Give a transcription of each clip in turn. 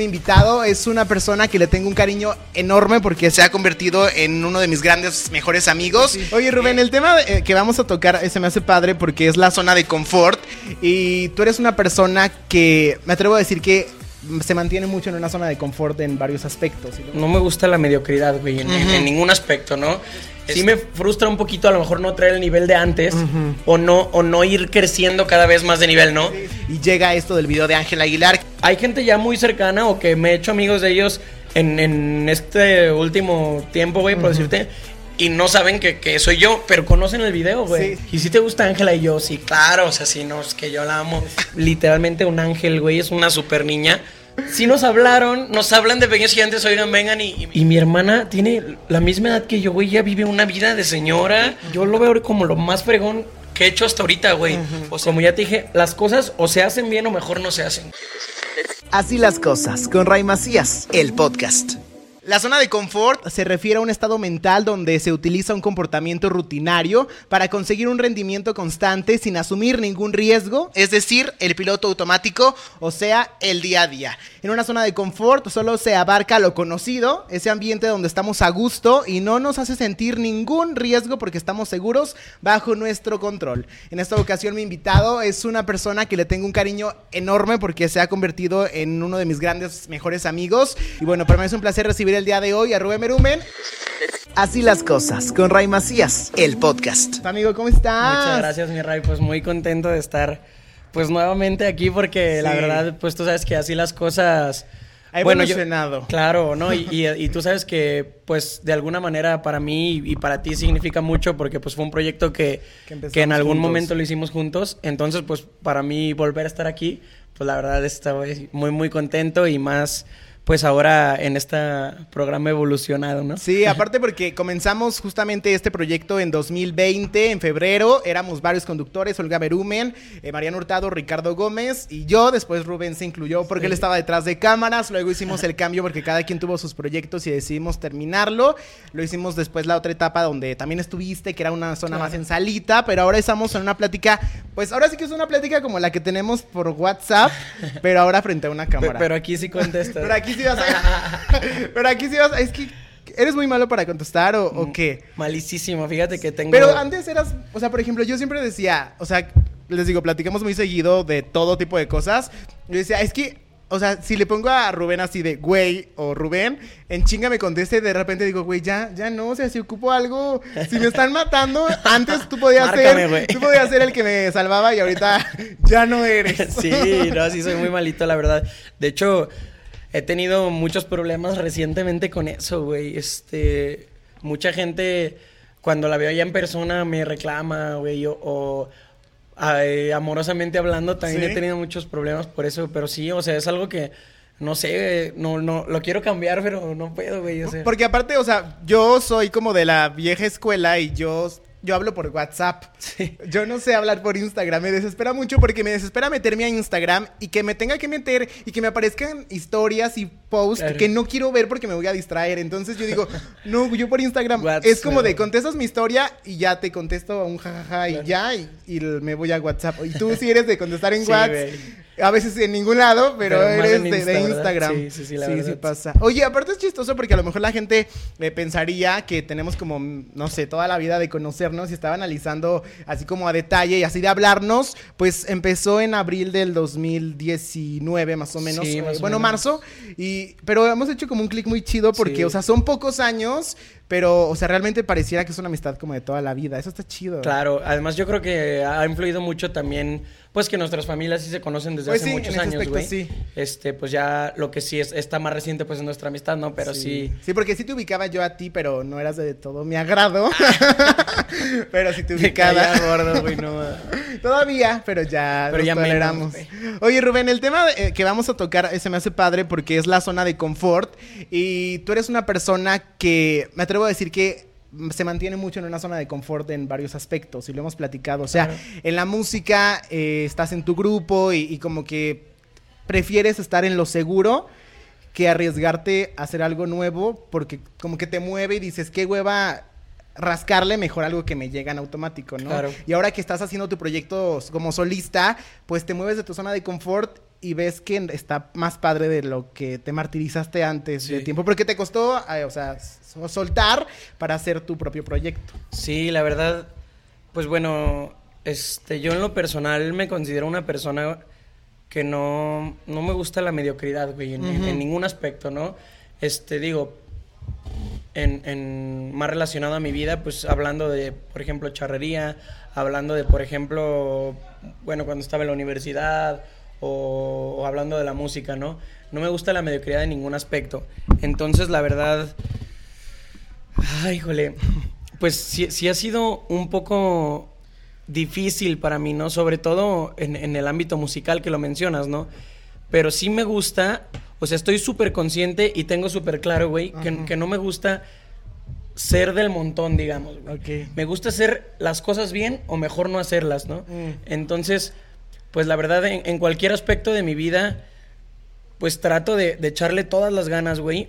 Mi invitado es una persona que le tengo un cariño enorme porque se ha convertido en uno de mis grandes, mejores amigos. Oye, Rubén, el tema eh, que vamos a tocar eh, se me hace padre porque es la zona de confort y tú eres una persona que me atrevo a decir que se mantiene mucho en una zona de confort en varios aspectos. No me gusta la mediocridad, güey, en, ningún aspecto, ¿no? Sí me frustra un poquito a lo mejor no traer el nivel de antes o no o no ir creciendo cada vez más de nivel, ¿no? Y llega esto del video de Ángel Aguilar. Hay gente ya muy cercana o que me he hecho amigos de ellos en, en este último tiempo, güey, por decirte. Y no saben que, que soy yo, pero conocen el video, güey. Sí. Y si te gusta Ángela y yo, sí, claro, o sea, sí, no, es que yo la amo. Literalmente un ángel, güey, es una super niña. Sí nos hablaron, nos hablan de pequeños gigantes, oigan, vengan y, y- y mi hermana tiene la misma edad que yo, güey, ya vive una vida de señora. Yo lo veo como lo más fregón que he hecho hasta ahorita, güey. O sea, como ya te dije, las cosas o se hacen bien o mejor no se hacen. Así las cosas, con Ray Macías, el podcast. La zona de confort se refiere a un estado mental donde se utiliza un comportamiento rutinario para conseguir un rendimiento constante sin asumir ningún riesgo, es decir, el piloto automático, o sea, el día a día. En una zona de confort solo se abarca lo conocido, ese ambiente donde estamos a gusto y no nos hace sentir ningún riesgo porque estamos seguros bajo nuestro control. En esta ocasión mi invitado es una persona que le tengo un cariño enorme porque se ha convertido en uno de mis grandes, mejores amigos. Y bueno, para mí es un placer recibir el día de hoy a Rubén Merumen. Así las cosas, con Ray Macías, el podcast. Amigo, ¿cómo estás? Muchas gracias, mi Ray. Pues muy contento de estar, pues nuevamente aquí porque la verdad, pues tú sabes que así las cosas. Ha Bueno, yo- evolucionado. claro, ¿no? Y, y- y tú sabes que, pues, de alguna manera para mí y para ti significa mucho porque, pues, fue un proyecto que, Que en algún juntos. momento lo hicimos juntos. Entonces, pues, para mí volver a estar aquí, pues, la verdad estoy muy, muy contento y más, pues, ahora en este programa evolucionado, ¿no? Sí, aparte porque comenzamos justamente este proyecto en 2020, en febrero, éramos varios conductores, Olga Berumen, eh, Mariano Hurtado, Ricardo Gómez y yo, después Rubén se incluyó porque Sí. él estaba detrás de cámaras, luego hicimos el cambio porque cada quien tuvo sus proyectos y decidimos terminarlo, lo hicimos después la otra etapa donde también estuviste, que era una zona Claro. más en salita, pero ahora estamos en una plática, pues ahora sí que es una plática como la que tenemos por WhatsApp, pero ahora frente a una cámara. Pero aquí sí contestas. Pero aquí sí vas a... Pero aquí sí vas a... Es que... ¿Eres muy malo para contestar o, Mm. o qué? Malísimo, fíjate que tengo... Pero antes eras... O sea, por ejemplo, yo siempre decía... O sea, les digo, platicamos muy seguido de todo tipo de cosas. Yo decía, es que... O sea, si le pongo a Rubén así de güey o Rubén, en chinga me conteste y de repente digo, güey, ya, ya no, o sea, si ocupo algo, si me están matando, antes tú podías Márcame, ser, tú podías ser el que me salvaba y ahorita ya no eres. Sí, no, sí soy muy malito, la verdad. De hecho, he tenido muchos problemas recientemente con eso, güey. Este, mucha gente cuando la veo ya en persona me reclama, güey, o, o, ay, amorosamente hablando también Sí. he tenido muchos problemas por eso, pero sí, o sea, es algo que no sé, no no lo quiero cambiar, pero no puedo, güey, o sea. Porque aparte, o sea, yo soy como de la vieja escuela y yo, yo hablo por WhatsApp. Sí. Yo no sé hablar por Instagram. Me desespera mucho porque me desespera meterme a Instagram y que me tenga que meter y que me aparezcan historias y posts Claro. que no quiero ver porque me voy a distraer. Entonces yo digo, no, yo por Instagram WhatsApp. es como de contestas mi historia y ya te contesto a un jajaja y Claro. ya y, me voy a WhatsApp. Y tú sí eres de contestar en Sí, WhatsApp. A veces en ningún lado, pero, eres de, de Insta, ¿verdad? Instagram. Sí, sí, sí, la sí, verdad. sí pasa. Oye, aparte es chistoso porque a lo mejor la gente eh, pensaría que tenemos como, no sé, toda la vida de conocernos y estaba analizando así como a detalle y así de hablarnos, pues empezó en abril del 2019 más o menos, Sí, eh, más o bueno, menos. marzo, y, pero hemos hecho como un clic muy chido porque, Sí. o sea, son pocos años, pero, o sea, realmente pareciera que es una amistad como de toda la vida, eso está chido. Claro, además yo creo que ha influido mucho también, pues que nuestras familias sí se conocen desde Pues hace sí, muchos en ese años, güey. sí. Este, pues ya lo que sí es, está más reciente pues es nuestra amistad, ¿no? Pero sí. Sí, porque sí te ubicaba yo a ti, pero no eras de todo mi agrado. pero sí te ubicaba. gordo, güey, no. Todavía, pero ya Pero nos ya menos, toleramos. güey. Oye, Rubén, el tema eh, que vamos a tocar eh, se me hace padre porque es la zona de confort y tú eres una persona que me atrevo a decir que se mantiene mucho en una zona de confort en varios aspectos y lo hemos platicado. O sea, Claro. en la música eh, estás en tu grupo y, y como que prefieres estar en lo seguro que arriesgarte a hacer algo nuevo porque como que te mueve y dices, qué hueva rascarle mejor algo que me llega en automático, ¿no? Claro. Y ahora que estás haciendo tu proyecto como solista, pues te mueves de tu zona de confort y ves que está más padre de lo que te martirizaste antes de tiempo, porque te costó, o sea, soltar para hacer tu propio proyecto. Sí, la verdad, pues bueno, este, yo en lo personal me considero una persona que no, no me gusta la mediocridad, güey, en, ningún aspecto, ¿no? Este, digo, en, en, más relacionado a mi vida, pues hablando de, por ejemplo, charrería, hablando de, por ejemplo, bueno, cuando estaba en la universidad, o, hablando de la música, ¿no? No me gusta la mediocridad en ningún aspecto. Entonces, la verdad, ay, híjole, pues sí, sí ha sido un poco difícil para mí, ¿no? Sobre todo en, el ámbito musical que lo mencionas, ¿no? Pero sí me gusta, o sea, estoy súper consciente y tengo súper claro, güey, que, no me gusta ser del montón, digamos. Me gusta hacer las cosas bien o mejor no hacerlas, ¿no? Mm. Entonces, pues la verdad, en, cualquier aspecto de mi vida, pues trato de, echarle todas las ganas, güey.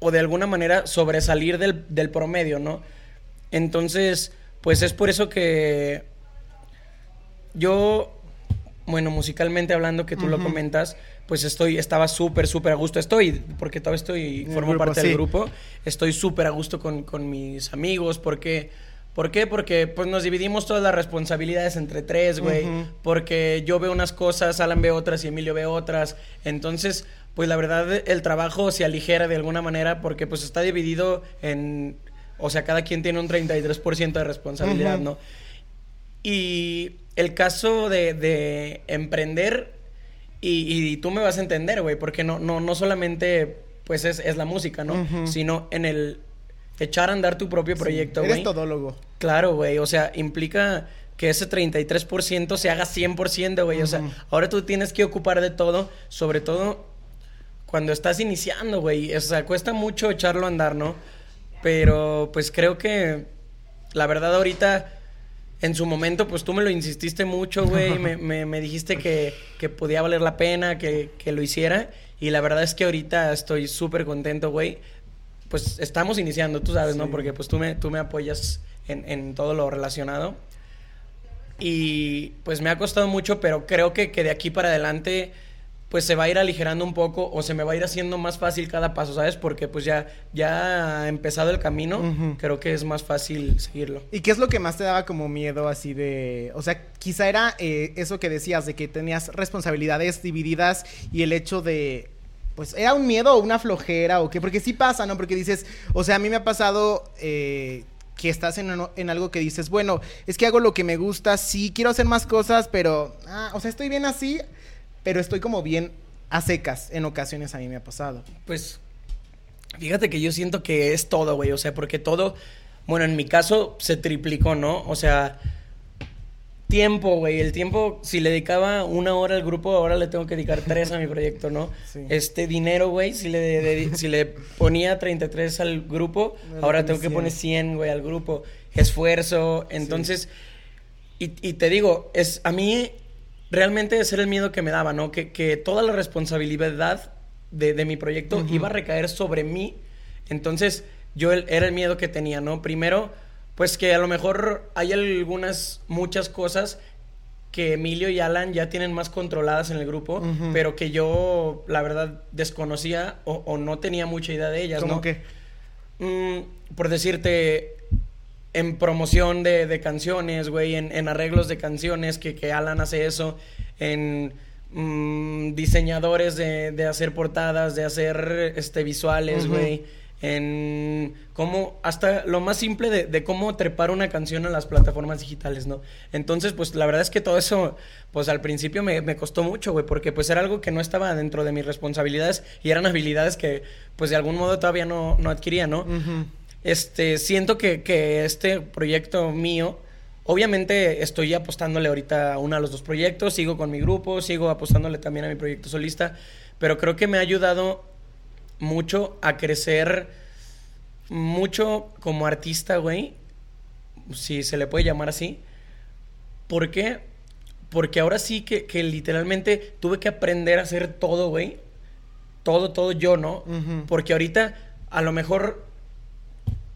O de alguna manera sobresalir del, del promedio, ¿no? Entonces, pues es por eso que yo, bueno, musicalmente hablando, que tú lo comentas, pues estoy, estaba súper, súper a gusto. Estoy, porque todavía estoy, formo parte del grupo. Estoy súper a gusto con, mis amigos, porque... ¿Por qué? Porque pues nos dividimos todas las responsabilidades entre tres, güey. Porque yo veo unas cosas, Alan ve otras y Emilio ve otras. Entonces, pues la verdad el trabajo se aligera de alguna manera porque pues está dividido en... O sea, cada quien tiene un 33% de responsabilidad, ¿no? Y el caso de, emprender, y, tú me vas a entender, güey, porque no, no, no solamente pues es, la música, ¿no? Sino en el echar a andar tu propio proyecto, güey. eres todólogo. Claro, güey, o sea, implica que ese 33% se haga 100%, güey. O sea, ahora tú tienes que ocupar de todo, sobre todo cuando estás iniciando, güey. O sea, cuesta mucho echarlo a andar, ¿no? Pero pues creo que la verdad ahorita en su momento, pues tú me lo insististe mucho, güey. me, me, dijiste que, que, podía valer la pena, que, que, lo hiciera. Y la verdad es que ahorita estoy súper contento, güey. Pues estamos iniciando, tú sabes, ¿no? Porque pues tú me, tú me apoyas en, en, todo lo relacionado. Y pues me ha costado mucho, pero creo que, que de aquí para adelante pues se va a ir aligerando un poco o se me va a ir haciendo más fácil cada paso, ¿sabes? Porque pues ya, ya ha empezado el camino, creo que es más fácil seguirlo. ¿Y qué es lo que más te daba como miedo así de... O sea, quizá era eh, eso que decías, de que tenías responsabilidades divididas y el hecho de... Pues era un miedo o una flojera o qué, porque sí pasa, ¿no? Porque dices, o sea, a mí me ha pasado... Eh, que estás en, en, algo que dices, bueno, es que hago lo que me gusta, sí, quiero hacer más cosas, pero, ah, o sea, estoy bien así, pero estoy como bien a secas. En ocasiones a mí me ha pasado. Pues, fíjate que yo siento que es todo, güey. O sea, porque todo, bueno, en mi caso se triplicó, ¿no? O sea, tiempo, güey. El tiempo, si le dedicaba una hora al grupo, ahora le tengo que dedicar tres a mi proyecto, ¿no? Este dinero, güey, si le, si le ponía 33 al grupo, ahora tengo que poner 100, güey, al grupo. Esfuerzo, entonces... Y, y, te digo, es a mí realmente ese era el miedo que me daba, ¿no? Que, que toda la responsabilidad de, mi proyecto iba a recaer sobre mí. Entonces, yo era el miedo que tenía, ¿no? Primero, pues que a lo mejor hay algunas, muchas cosas que Emilio y Alan ya tienen más controladas en el grupo, pero que yo, la verdad, desconocía o, no tenía mucha idea de ellas, ¿Cómo ¿no? que? Mm, por decirte, en promoción de, canciones, güey, en, arreglos de canciones, que, que Alan hace eso, en mm, diseñadores de, hacer portadas, de hacer este, visuales, güey. En cómo, hasta lo más simple de, cómo trepar una canción en las plataformas digitales, ¿no? Entonces, pues la verdad es que todo eso, pues al principio me, costó mucho, güey, porque pues era algo que no estaba dentro de mis responsabilidades y eran habilidades que, pues de algún modo todavía no, no adquiría, ¿no? Este, siento que, este proyecto mío, obviamente estoy apostándole ahorita a uno de los dos proyectos, sigo con mi grupo, sigo apostándole también a mi proyecto solista, pero creo que me ha ayudado mucho a crecer mucho como artista, güey, si se le puede llamar así. ¿Por qué? Porque ahora sí que, literalmente tuve que aprender a hacer todo, güey. Todo, todo yo, ¿no? Porque ahorita a lo mejor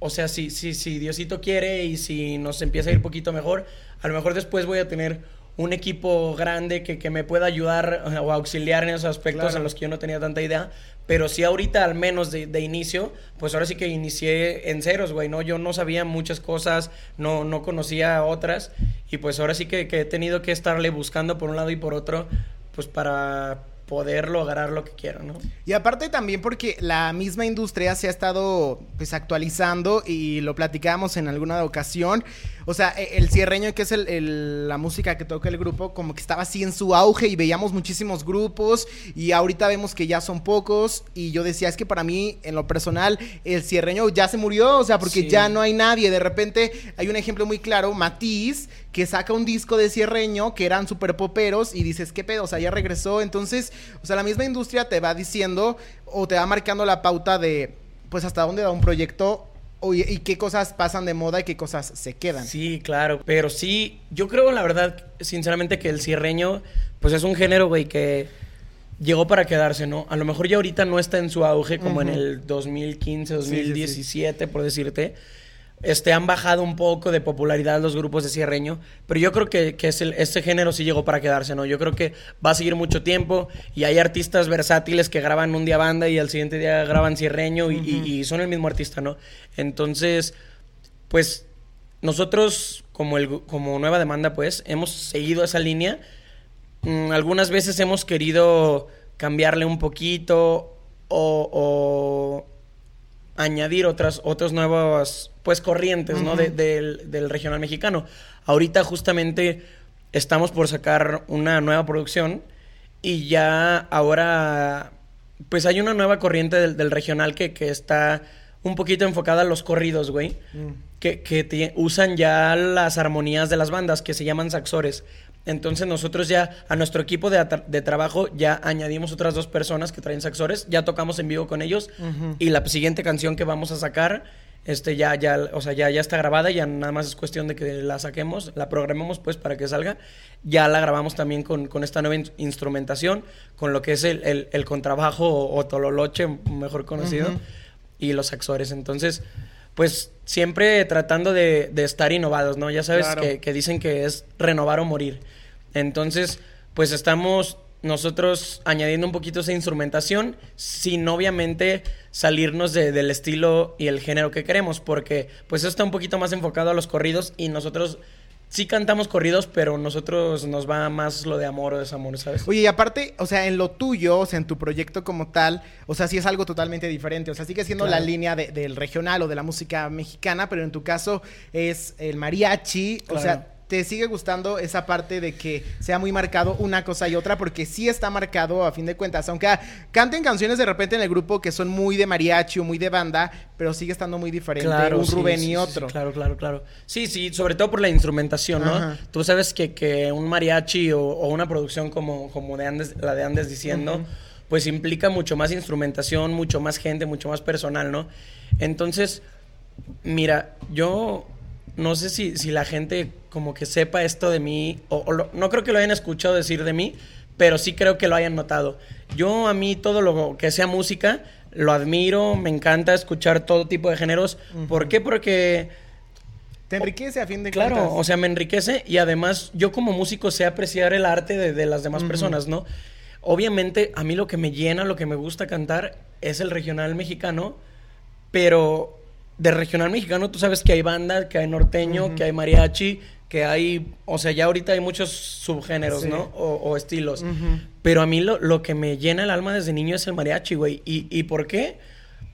o sea, si, si, si Diosito quiere y si nos empieza a ir poquito mejor, a lo mejor después voy a tener un equipo grande que, que me pueda ayudar eh, o auxiliar en esos aspectos Claro. en los que yo no tenía tanta idea. Pero sí ahorita, al menos de, de inicio, pues ahora sí que inicié en ceros, güey, ¿no? Yo no sabía muchas cosas, no, no conocía otras. Y pues ahora sí que, que he tenido que estarle buscando por un lado y por otro, pues para poder lograr lo que quiero, ¿no? Y aparte también porque la misma industria se ha estado pues actualizando y lo platicábamos en alguna ocasión. O sea, e- el cierreño que es el- el- la música que toca el grupo como que estaba así en su auge y veíamos muchísimos grupos y ahorita vemos que ya son pocos y yo decía es que para mí en lo personal el cierreño ya se murió, o sea, porque Sí. ya no hay nadie. De repente hay un ejemplo muy claro, Matiz, que saca un disco de cierreño que eran super poperos y dices, ¿qué pedo? O sea, ya regresó. Entonces, o sea, la misma industria te va diciendo o te va marcando la pauta de, pues, hasta dónde va un proyecto o y, qué cosas pasan de moda y qué cosas se quedan. Sí, claro. Pero sí, yo creo, la verdad, sinceramente, que el cierreño, pues es un género, güey, que llegó para quedarse, ¿no? A lo mejor ya ahorita no está en su auge como en el 2015, sí, sí. 2017, por decirte. Este, han bajado un poco de popularidad los grupos de cierreño, pero yo creo que, que es el- este género sí llegó para quedarse, ¿no? Yo creo que va a seguir mucho tiempo y hay artistas versátiles que graban un día banda y al siguiente día graban cierreño y son el mismo artista, ¿no? Entonces, pues nosotros como, el, como nueva demanda, pues, hemos seguido esa línea. Mm, algunas veces hemos querido cambiarle un poquito o, o añadir otras, otras nuevas, pues, corrientes, ¿no? De- del, del regional mexicano. Ahorita justamente estamos por sacar una nueva producción y ya ahora, pues, hay una nueva corriente del, del regional que, que está un poquito enfocada a los corridos, güey que, que te- usan ya las armonías de las bandas, que se llaman saxores. Entonces nosotros ya a nuestro equipo de, de trabajo ya añadimos otras dos personas que traen saxores, ya tocamos en vivo con ellos y la siguiente canción que vamos a sacar, este ya ya, o sea, ya ya está grabada, ya nada más es cuestión de que la saquemos, la programemos pues para que salga. Ya la grabamos también con, con esta nueva in- instrumentación, con lo que es el, el- el contrabajo o, o tololoche, mejor conocido, y los saxores. Entonces, pues siempre tratando de, de estar innovados, ¿no? Ya sabes Claro. que, que dicen que es renovar o morir. Entonces, pues estamos nosotros añadiendo un poquito esa instrumentación sin obviamente salirnos de- del estilo y el género que queremos, porque pues eso está un poquito más enfocado a los corridos y nosotros sí cantamos corridos, pero nosotros nos va más lo de amor o desamor, ¿sabes? Oye, y aparte, o sea, en lo tuyo, o sea, en tu proyecto como tal, o sea, sí es algo totalmente diferente. O sea, sigue siendo Claro. la línea de- del regional o de la música mexicana, pero en tu caso es el mariachi. O sea, te sigue gustando esa parte de que sea muy marcado una cosa y otra, porque sí está marcado a fin de cuentas. Aunque canten canciones de repente en el grupo que son muy de mariachi o muy de banda, pero sigue estando muy diferente un sí, Rubén sí, y otro. sí, claro, claro, claro. Sí, sí, sobre todo por la instrumentación, ¿no? Ajá. Tú sabes que, que un mariachi o, o una producción como, como de Andes, la de Andes diciendo, pues implica mucho más instrumentación, mucho más gente, mucho más personal, ¿no? Entonces, mira, yo no sé si, si la gente como que sepa esto de mí, o, o lo- no creo que lo hayan escuchado decir de mí, pero sí creo que lo hayan notado. Yo a mí todo lo que sea música, lo admiro, me encanta escuchar todo tipo de géneros. ¿Por qué? Porque, Te enriquece a fin de claro, cuentas. o sea, me enriquece y además yo como músico sé apreciar el arte de, de las demás personas, ¿no? Obviamente a mí lo que me llena, lo que me gusta cantar es el regional mexicano, pero de regional mexicano tú sabes que hay banda, que hay norteño, que hay mariachi, que hay, o sea, ya ahorita hay muchos subgéneros, Sí. ¿no? O, o estilos. Ujú. Pero a mí lo, lo que me llena el alma desde niño es el mariachi, güey. ¿Y, ¿Y por qué?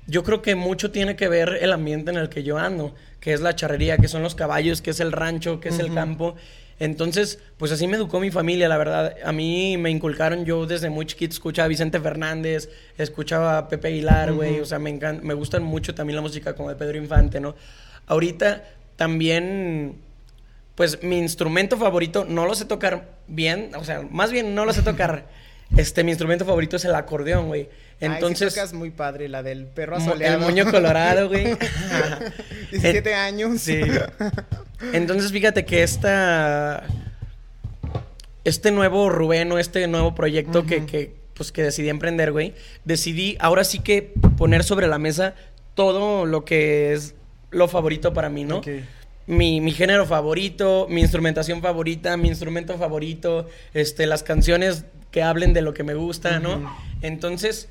Yo creo que mucho tiene que ver el ambiente en el que yo ando, que es la charrería, que son los caballos, que es el rancho, que es el Ujú. campo. Entonces, pues así me educó mi familia, la verdad. A mí me inculcaron, yo desde muy chiquito escuchaba a Vicente Fernández, escuchaba a Pepe Aguilar, güey. Ujú. O sea, me, encan- me gustan mucho también la música como de Pedro Infante, ¿no? Ahorita también, pues mi instrumento favorito, no lo sé tocar bien, o sea, más bien no lo sé tocar. Este, mi instrumento favorito es el acordeón, güey. Entonces, Ay, sí tocas muy padre, la del perro asoleado. el moño colorado, güey. 17 años. Sí. Entonces, fíjate que esta. Este nuevo Rubén o este nuevo proyecto que, que, pues, que decidí emprender, güey. Decidí ahora sí que poner sobre la mesa todo lo que es lo favorito para mí, ¿no? Mi, mi género favorito, mi instrumentación favorita, mi instrumento favorito, este, las canciones que hablen de lo que me gusta, ¿no? Entonces,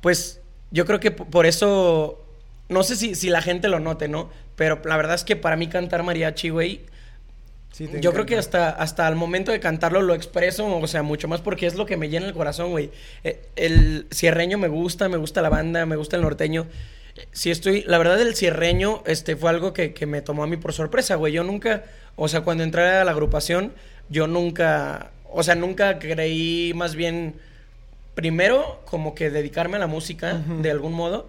pues yo creo que por eso, no sé si, si la gente lo note, ¿no? Pero la verdad es que para mí cantar mariachi, güey, yo creo que hasta, hasta el momento de cantarlo lo expreso, o sea, mucho más porque es lo que me llena el corazón, güey. Eh, el cierreño me gusta, me gusta la banda, me gusta el norteño. Si estoy, la verdad el cierreño este, fue algo que, que me tomó a mí por sorpresa, güey. Yo nunca, o sea, cuando entré a la agrupación, yo nunca, o sea, nunca creí más bien, primero, como que dedicarme a la música de algún modo,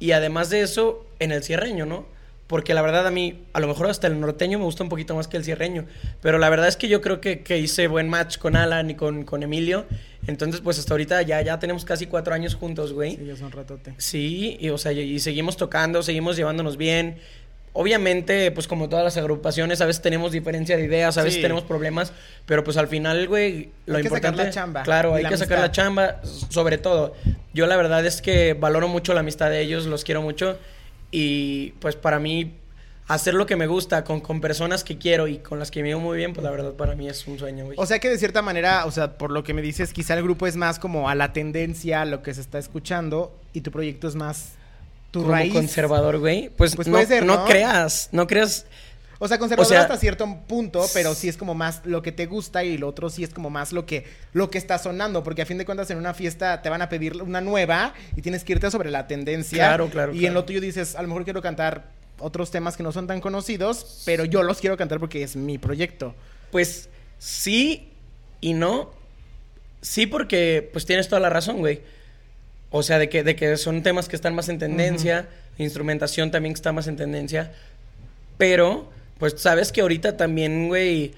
y además de eso, en el cierreño, ¿no? Porque la verdad a mí, a lo mejor hasta el norteño me gusta un poquito más que el cierreño. Pero la verdad es que yo creo que, que hice buen match con Alan y con, con, Emilio. Entonces, pues hasta ahorita ya, ya tenemos casi cuatro años juntos, güey. Sí, ya son ratote. Sí, y, o sea, y, seguimos tocando, seguimos llevándonos bien. Obviamente, pues como todas las agrupaciones, a veces tenemos diferencia de ideas, a veces tenemos problemas, pero pues al final, güey, lo hay importante... Que sacar la chamba. Claro, hay que sacar la chamba, sobre todo. Yo la verdad es que valoro mucho la amistad de ellos, los quiero mucho. Y pues para mí, hacer lo que me gusta con, con personas que quiero y con las que me veo muy bien, pues la verdad para mí es un sueño, güey. O sea que de cierta manera, o sea, por lo que me dices, quizá el grupo es más como a la tendencia, a lo que se está escuchando, y tu proyecto es más tu como raíz. conservador, güey. Pues, pues no, puede ser, ¿no? no creas, no creas. O sea, conservador hasta cierto punto, pero sí es como más lo que te gusta y lo otro sí es como más lo que, lo que está sonando, porque a fin de cuentas en una fiesta te van a pedir una nueva y tienes que irte sobre la tendencia. Claro, claro. Y en lo tuyo dices, a lo mejor quiero cantar otros temas que no son tan conocidos, pero yo los quiero cantar porque es mi proyecto. Pues sí y no. Sí, porque pues tienes toda la razón, güey. O sea, de que, de que son temas que están más en tendencia, instrumentación también está más en tendencia, pero pues sabes que ahorita también, güey,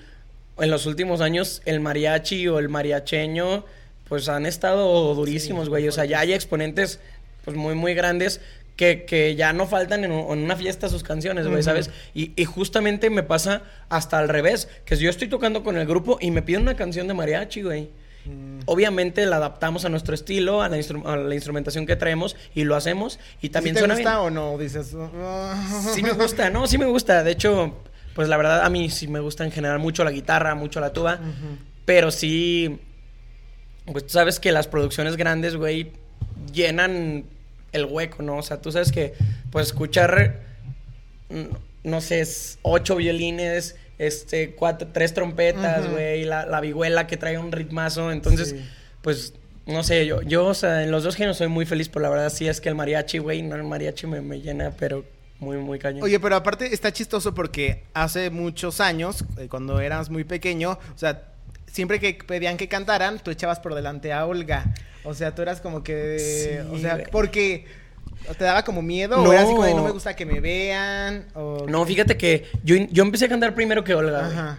en los últimos años el mariachi o el mariacheño, pues han estado durísimos, güey. o sea, ya hay exponentes, pues muy, muy grandes. Que, que ya no faltan en, una fiesta sus canciones, güey, ¿sabes? Y, y, justamente me pasa hasta al revés, que yo estoy tocando con el grupo y me piden una canción de mariachi, güey. Mm. Obviamente la adaptamos a nuestro estilo, a la, a la, instrumentación que traemos y lo hacemos. Y también ¿Sí te suena gusta bien. o no? Dices. Sí me gusta, no, sí me gusta. De hecho, pues la verdad a mí sí me gusta en general mucho la guitarra, mucho la tuba, pero sí, pues tú sabes que las producciones grandes, güey, llenan el hueco, ¿no? O sea, tú sabes que, pues escuchar, no sé, ocho violines, este, cuatro, tres trompetas, güey, la, la, vihuela que trae un ritmazo, entonces, sí. pues no sé, yo, yo, o sea, en los dos géneros soy muy feliz, pero la verdad sí es que el mariachi, güey, no, el mariachi me, me llena, pero muy, muy cañón. Oye, pero aparte está chistoso porque hace muchos años, eh, cuando eras muy pequeño, o sea, siempre que pedían que cantaran, tú echabas por delante a Olga. O sea, tú eras como que. Sí, o sea, güey. porque. ¿Te daba como miedo? No. ¿O era así como de no me gusta que me vean? O... No, fíjate que yo, yo empecé a cantar primero que Olga. güey. Ajá.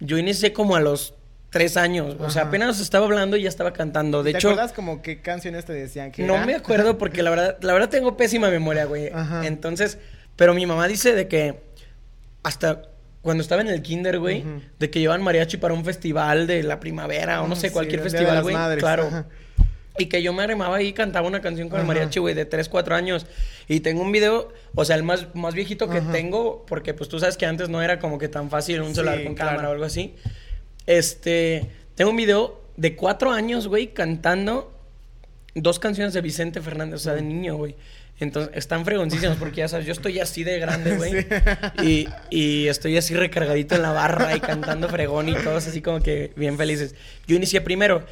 Yo inicié como a los tres años. O sea, apenas estaba hablando y ya estaba cantando. De ¿Te hecho, acuerdas como qué canciones te decían que no me acuerdo porque la verdad, la verdad tengo pésima memoria, güey. Ajá. Entonces, pero mi mamá dice de que hasta cuando estaba en el kinder, güey, de que llevan mariachi para un festival de la primavera o no Ah, sé, sí, cualquier festival, güey. Claro. Y que yo me arrimaba y cantaba una canción con el mariachi, güey, de 3, 4 años. Y tengo un video, o sea, el más, más viejito que tengo, porque pues tú sabes que antes no era como que tan fácil un Sí, celular con claro. cámara o algo así. Este, tengo un video de 4 años, güey, cantando dos canciones de Vicente Fernández, o sea, de niño, güey. Entonces, están fregoncísimos porque ya sabes, yo estoy así de grande, güey. Y, y estoy así recargadito en la barra y cantando fregón y todos así como que bien felices. Yo inicié primero.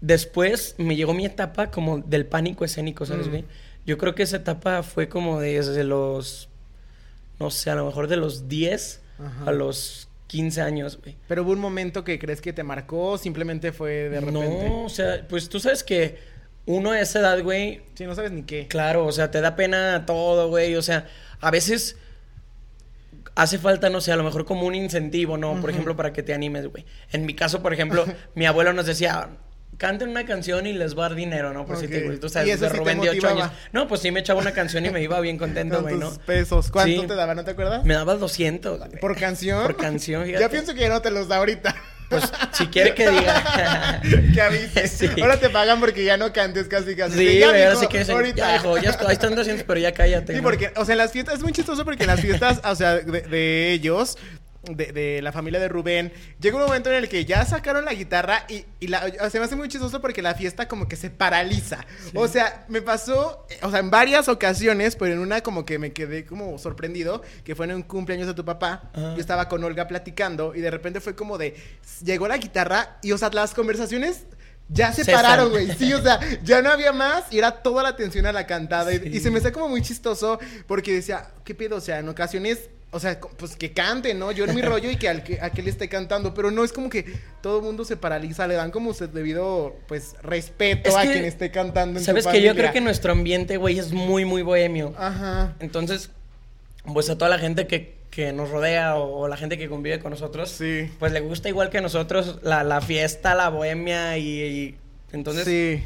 Después me llegó mi etapa como del pánico escénico, ¿sabes, Mm. güey? Yo creo que esa etapa fue como desde los, no sé, a lo mejor de los 10 Ajá. a los 15 años, güey. Pero hubo un momento que crees que te marcó, o simplemente fue de repente. No, o sea, pues tú sabes que uno a esa edad, güey, Sí, no sabes ni qué. Claro, o sea, te da pena todo, güey. O sea, a veces hace falta, no sé, a lo mejor como un incentivo, ¿no? Por ejemplo, para que te animes, güey. En mi caso, por ejemplo, mi abuelo nos decía, canten una canción y les va a dar dinero, ¿no? Por si te, ¿Y sabes, eso de sí Rubén de 8 motivaba? años. No, pues sí me echaba una canción y me iba bien contento, güey, ¿no? ¿Cuántos pesos? ¿Cuánto Sí. te daba? ¿No te acuerdas? Me daba 200, güey. ¿Por canción? Por canción, Ya fíjate. pienso que ya no te los da ahorita. pues si quiere que diga. que avise. Ahora te pagan porque ya no cantes casi casi. Sí, güey, ahora sí que ahorita. Ya, hijo, ya estoy, ahí están haciendo, pero ya cállate. Sí, porque, o sea, en las fiestas es muy chistoso porque en las fiestas, o sea, de, de ellos, de, la familia de Rubén, llega un momento en el que ya sacaron la guitarra y, y la, se me hace muy chistoso porque la fiesta como que se paraliza. O sea, me pasó, o sea, en varias ocasiones, pero en una como que me quedé como sorprendido, que fue en un cumpleaños de tu papá. Yo estaba con Olga platicando y de repente fue como de, llegó la guitarra y, o sea, las conversaciones ya se pararon, güey. Sí, o sea, ya no había más y era toda la atención a la cantada. Y, se me hacía como muy chistoso porque decía, ¿qué pedo? O sea, en ocasiones o sea, pues que cante, ¿no? Yo en mi rollo y que al que, a que le esté cantando, pero no es como que todo el mundo se paraliza, le dan como debido, pues, respeto a quien esté cantando. En Sabes que yo creo que nuestro ambiente, güey, es muy, muy bohemio. Ajá. Entonces, pues a toda la gente que, que nos rodea o, la gente que convive con nosotros, sí. pues le gusta igual que a nosotros la, la fiesta, la bohemia y, y entonces... Sí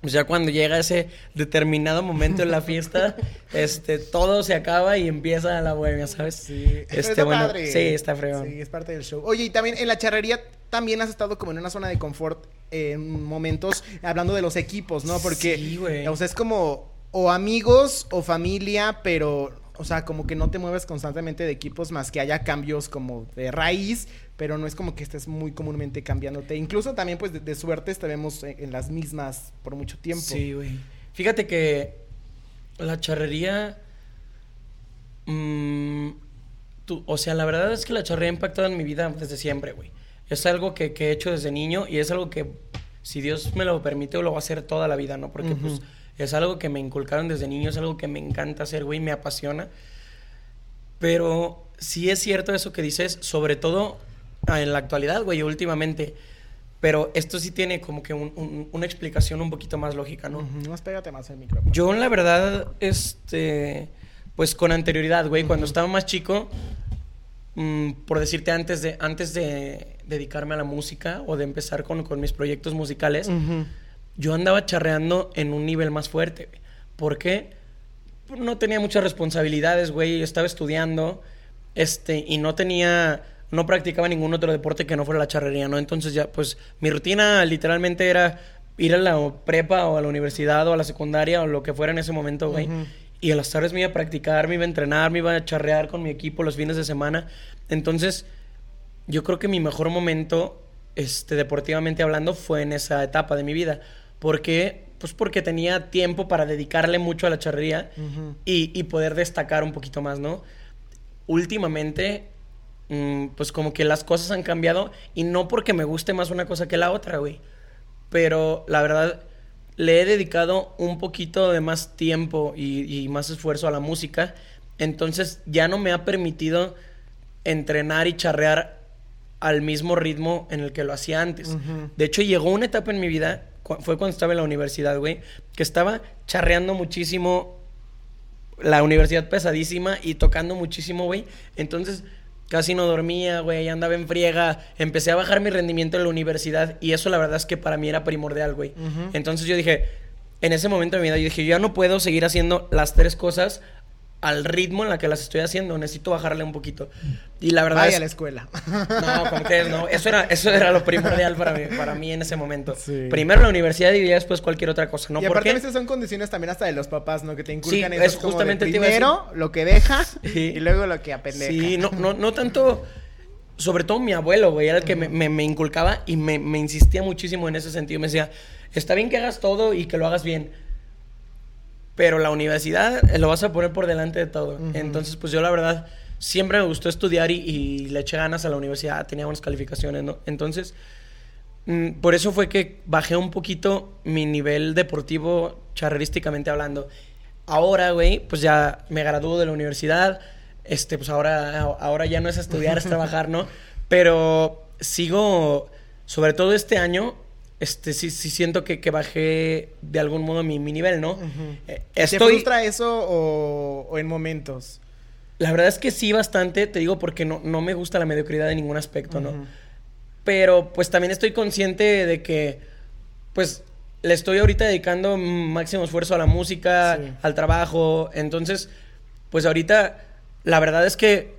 pues ya cuando llega ese determinado momento en la fiesta, este, todo se acaba y empieza la bohemia, ¿sabes? Sí, este, bueno, Sí, está fregón. Sí, es parte del show. Oye, y también en la charrería también has estado como en una zona de confort en momentos, hablando de los equipos, ¿no? Porque, sí, güey. o sea, es como o amigos o familia, pero o sea, como que no te mueves constantemente de equipos más que haya cambios como de raíz, pero no es como que estés muy comúnmente cambiándote. Incluso también, pues, de, suerte estaremos en, las mismas por mucho tiempo. Sí, güey. Fíjate que la charrería... Mmm, o sea, la verdad es que la charrería ha impactado en mi vida desde siempre, güey. Es algo que, he hecho desde niño y es algo que, si Dios me lo permite, lo voy a hacer toda la vida, ¿no? Porque, pues es algo que me inculcaron desde niño, es algo que me encanta hacer, güey, me apasiona. Pero sí es cierto eso que dices, sobre todo en la actualidad, güey, últimamente. Pero esto sí tiene como que una explicación un poquito más lógica, ¿no? Más pégate más el micrófono. Yo, la verdad, este. Pues con anterioridad, güey, cuando estaba más chico, mm, por decirte, antes de, antes de dedicarme a la música o de empezar con, con mis proyectos musicales yo andaba charreando en un nivel más fuerte. ¿Por qué? No tenía muchas responsabilidades, güey. Estaba estudiando, este, y no tenía, no practicaba ningún otro deporte que no fuera la charrería, ¿no? Entonces ya, pues, mi rutina literalmente era ir a la prepa o a la universidad o a la secundaria o lo que fuera en ese momento, güey. Y a las tardes me iba a practicar, me iba a entrenar, me iba a charrear con mi equipo los fines de semana. Entonces, yo creo que mi mejor momento, este, deportivamente hablando, fue en esa etapa de mi vida. ¿Por qué? Pues porque tenía tiempo para dedicarle mucho a la charrería y, poder destacar un poquito más, ¿no? Últimamente, pues como que las cosas han cambiado y no porque me guste más una cosa que la otra, güey. Pero la verdad, le he dedicado un poquito de más tiempo y, más esfuerzo a la música. Entonces ya no me ha permitido entrenar y charrear al mismo ritmo en el que lo hacía antes. De hecho, llegó una etapa en mi vida fue cuando estaba en la universidad, güey, que estaba charreando muchísimo, la universidad pesadísima y tocando muchísimo, güey. Entonces, casi no dormía, güey, andaba en friega, empecé a bajar mi rendimiento en la universidad y eso la verdad es que para mí era primordial, güey. Entonces yo dije, en ese momento de mi vida, yo dije, yo ya no puedo seguir haciendo las tres cosas al ritmo en la que las estoy haciendo, necesito bajarle un poquito. Y la verdad Vaya a la escuela. No, como que no, eso era eso era lo primordial para mí, para mí en ese momento. Primero la universidad y después cualquier otra cosa, ¿no? Y aparte a veces son condiciones también hasta de los papás, ¿no? Que te inculcan eso es justamente primero lo que dejas y luego lo que apendeja. Sí, no, no, no tanto sobre todo mi abuelo, güey, era el que me, me, inculcaba y me, me insistía muchísimo en ese sentido. Me decía, está bien que hagas todo y que lo hagas bien pero la universidad lo vas a poner por delante de todo. Entonces, pues yo la verdad siempre me gustó estudiar y, le eché ganas a la universidad, tenía buenas calificaciones, ¿no? Entonces, mm, por eso fue que bajé un poquito mi nivel deportivo charrerísticamente hablando. Ahora, güey, pues ya me graduó de la universidad, este, pues ahora, ahora ya no es estudiar, es trabajar, ¿no? Pero sigo, sobre todo este año, este, sí, sí siento que, que bajé de algún modo mi, mi nivel, ¿no? Eh, ¿Te frustra eso o, en momentos? La verdad es que sí, bastante, te digo, porque no, no me gusta la mediocridad en ningún aspecto, ¿no? Pero pues también estoy consciente de que, pues, le estoy ahorita dedicando máximo esfuerzo a la música, al trabajo, entonces, pues ahorita, la verdad es que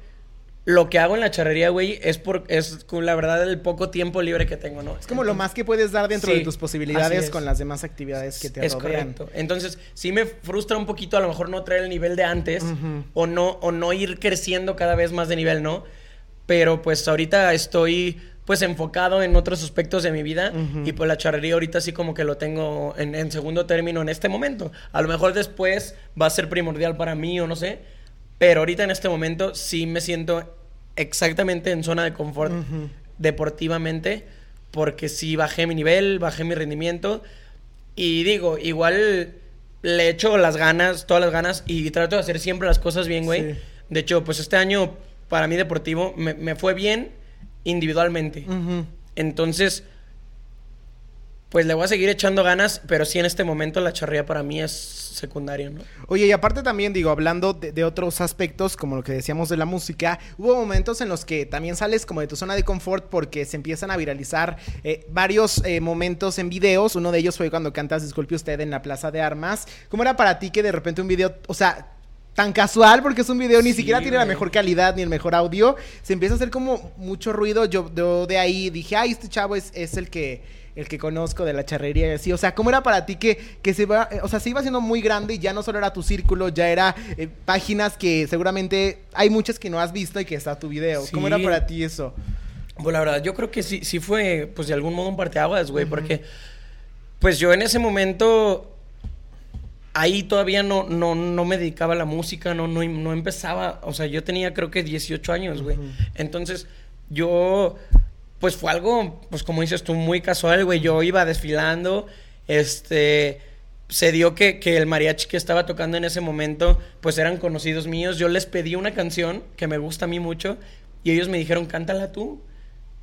lo que hago en la charrería, güey, es por es con la verdad el poco tiempo libre que tengo, ¿no? Es como lo más que puedes dar dentro de tus posibilidades con las demás actividades que te es Correcto. Entonces, sí me frustra un poquito a lo mejor no traer el nivel de antes o no o no ir creciendo cada vez más de nivel, ¿no? Pero pues ahorita estoy pues enfocado en otros aspectos de mi vida y pues la charrería ahorita sí como que lo tengo en, en segundo término en este momento. A lo mejor después va a ser primordial para mí o no sé, pero ahorita en este momento sí me siento exactamente en zona de confort deportivamente, porque sí bajé mi nivel, bajé mi rendimiento. Y digo, igual le echo las ganas, todas las ganas, y trato de hacer siempre las cosas bien, güey. De hecho, pues este año para mí deportivo me, fue bien individualmente. Entonces, pues le voy a seguir echando ganas, pero sí en este momento la charrea para mí es secundaria, ¿no? Oye, y aparte también, digo, hablando de, otros aspectos, como lo que decíamos de la música, hubo momentos en los que también sales como de tu zona de confort porque se empiezan a viralizar eh, varios eh, momentos en videos. Uno de ellos fue cuando cantas Disculpe usted en la Plaza de Armas. ¿Cómo era para ti que de repente un video, o sea, tan casual porque es un video, ni siquiera tiene la mejor calidad ni el mejor audio. Se empieza a hacer como mucho ruido. Yo, de ahí dije, ay, este chavo es, es el que el que conozco de la charrería y así. O sea, ¿cómo era para ti que, que se va, o sea, se iba haciendo muy grande y ya no solo era tu círculo, ya era eh, páginas que seguramente hay muchas que no has visto y que está tu video. ¿Cómo era para ti eso? Pues la verdad, yo creo que sí, sí fue, pues de algún modo un parteaguas, güey, porque pues yo en ese momento ahí todavía no, no, no me dedicaba a la música, no, no, no empezaba, o sea, yo tenía creo que 18 años, güey. Entonces, yo pues fue algo, pues como dices tú, muy casual, güey. Yo iba desfilando, este, se dio que, que, el mariachi que estaba tocando en ese momento, pues eran conocidos míos. Yo les pedí una canción que me gusta a mí mucho y ellos me dijeron, cántala tú.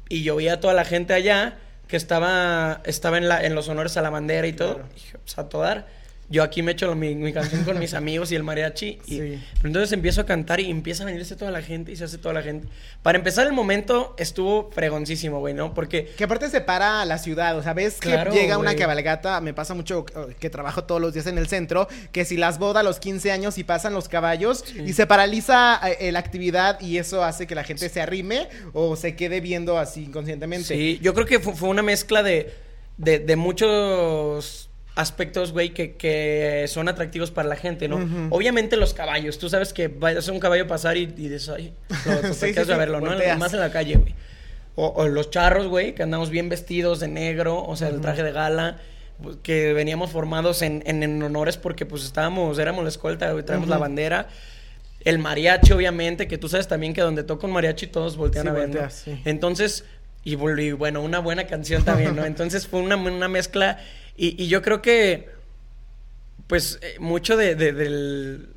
Y yo vi a toda la gente allá que estaba, estaba en, la, en los honores a la bandera y todo. dije, pues a dar yo aquí me echo mi, mi canción con mis amigos y el mariachi. Y, entonces empiezo a cantar y empieza a venirse toda la gente y se hace toda la gente. Para empezar, el momento estuvo fregoncísimo, güey, ¿no? Porque. Que aparte se para la ciudad, o sea, ves que llega una cabalgata. Me pasa mucho que trabajo todos los días en el centro, que si las bodas a los 15 años y pasan los caballos y se paraliza eh, la actividad y eso hace que la gente se arrime o se quede viendo así inconscientemente. Sí, yo creo que fue, una mezcla de, de, de muchos aspectos, güey, que, que, son atractivos para la gente, ¿no? Obviamente los caballos, tú sabes que vayas a un caballo pasar y, y dices, ay, te quedas a verlo, ¿no? Más en la calle, güey. O, los charros, güey, que andamos bien vestidos de negro, o sea, el traje de gala, que veníamos formados en, en, honores porque pues estábamos, éramos la escolta, güey, traemos la bandera. El mariachi, obviamente, que tú sabes también que donde toca un mariachi todos voltean a ver, Entonces, y, bueno, una buena canción también, ¿no? Entonces fue una, una mezcla y, yo creo que, pues, eh, mucho de, del,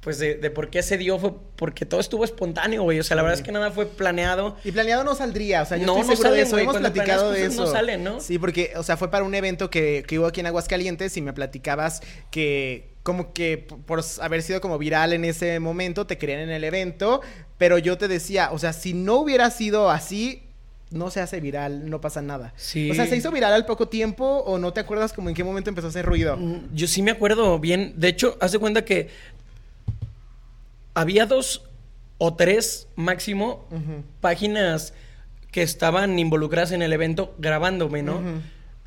pues de, por qué se dio fue porque todo estuvo espontáneo, güey. O sea, la verdad es que nada fue planeado. Y planeado no saldría, o sea, yo no, estoy seguro de eso. Hemos platicado de eso. No salen, ¿no? Sí, porque, o sea, fue para un evento que, que hubo aquí en Aguascalientes y me platicabas que como que por haber sido como viral en ese momento te querían en el evento, pero yo te decía, o sea, si no hubiera sido así, no se hace viral, no pasa nada. Sí. O sea, ¿se hizo viral al poco tiempo o no te acuerdas como en qué momento empezó a hacer ruido? Mm, yo sí me acuerdo bien. De hecho, haz de cuenta que había dos o tres máximo páginas que estaban involucradas en el evento grabándome, ¿no?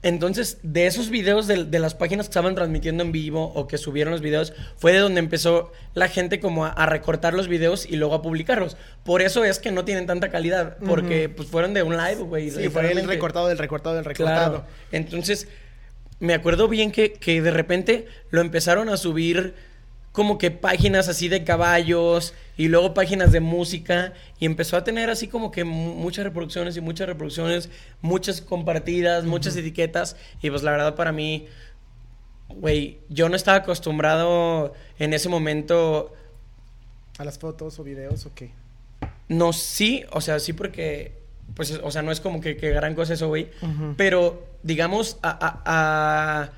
Entonces, de esos videos de, las páginas que estaban transmitiendo en vivo o que subieron los videos, fue de donde empezó la gente como a, recortar los videos y luego a publicarlos. Por eso es que no tienen tanta calidad, porque pues fueron de un live, güey. Sí, fue el recortado del recortado del recortado. Entonces, me acuerdo bien que, que de repente lo empezaron a subir como que páginas así de caballos y luego páginas de música y empezó a tener así como que muchas reproducciones y muchas reproducciones, muchas compartidas, muchas etiquetas y pues la verdad para mí, güey, yo no estaba acostumbrado en ese momento a las fotos o videos o qué. No, sí, o sea, sí porque pues o sea, no es como que, gran cosa eso, güey, pero digamos a, a, a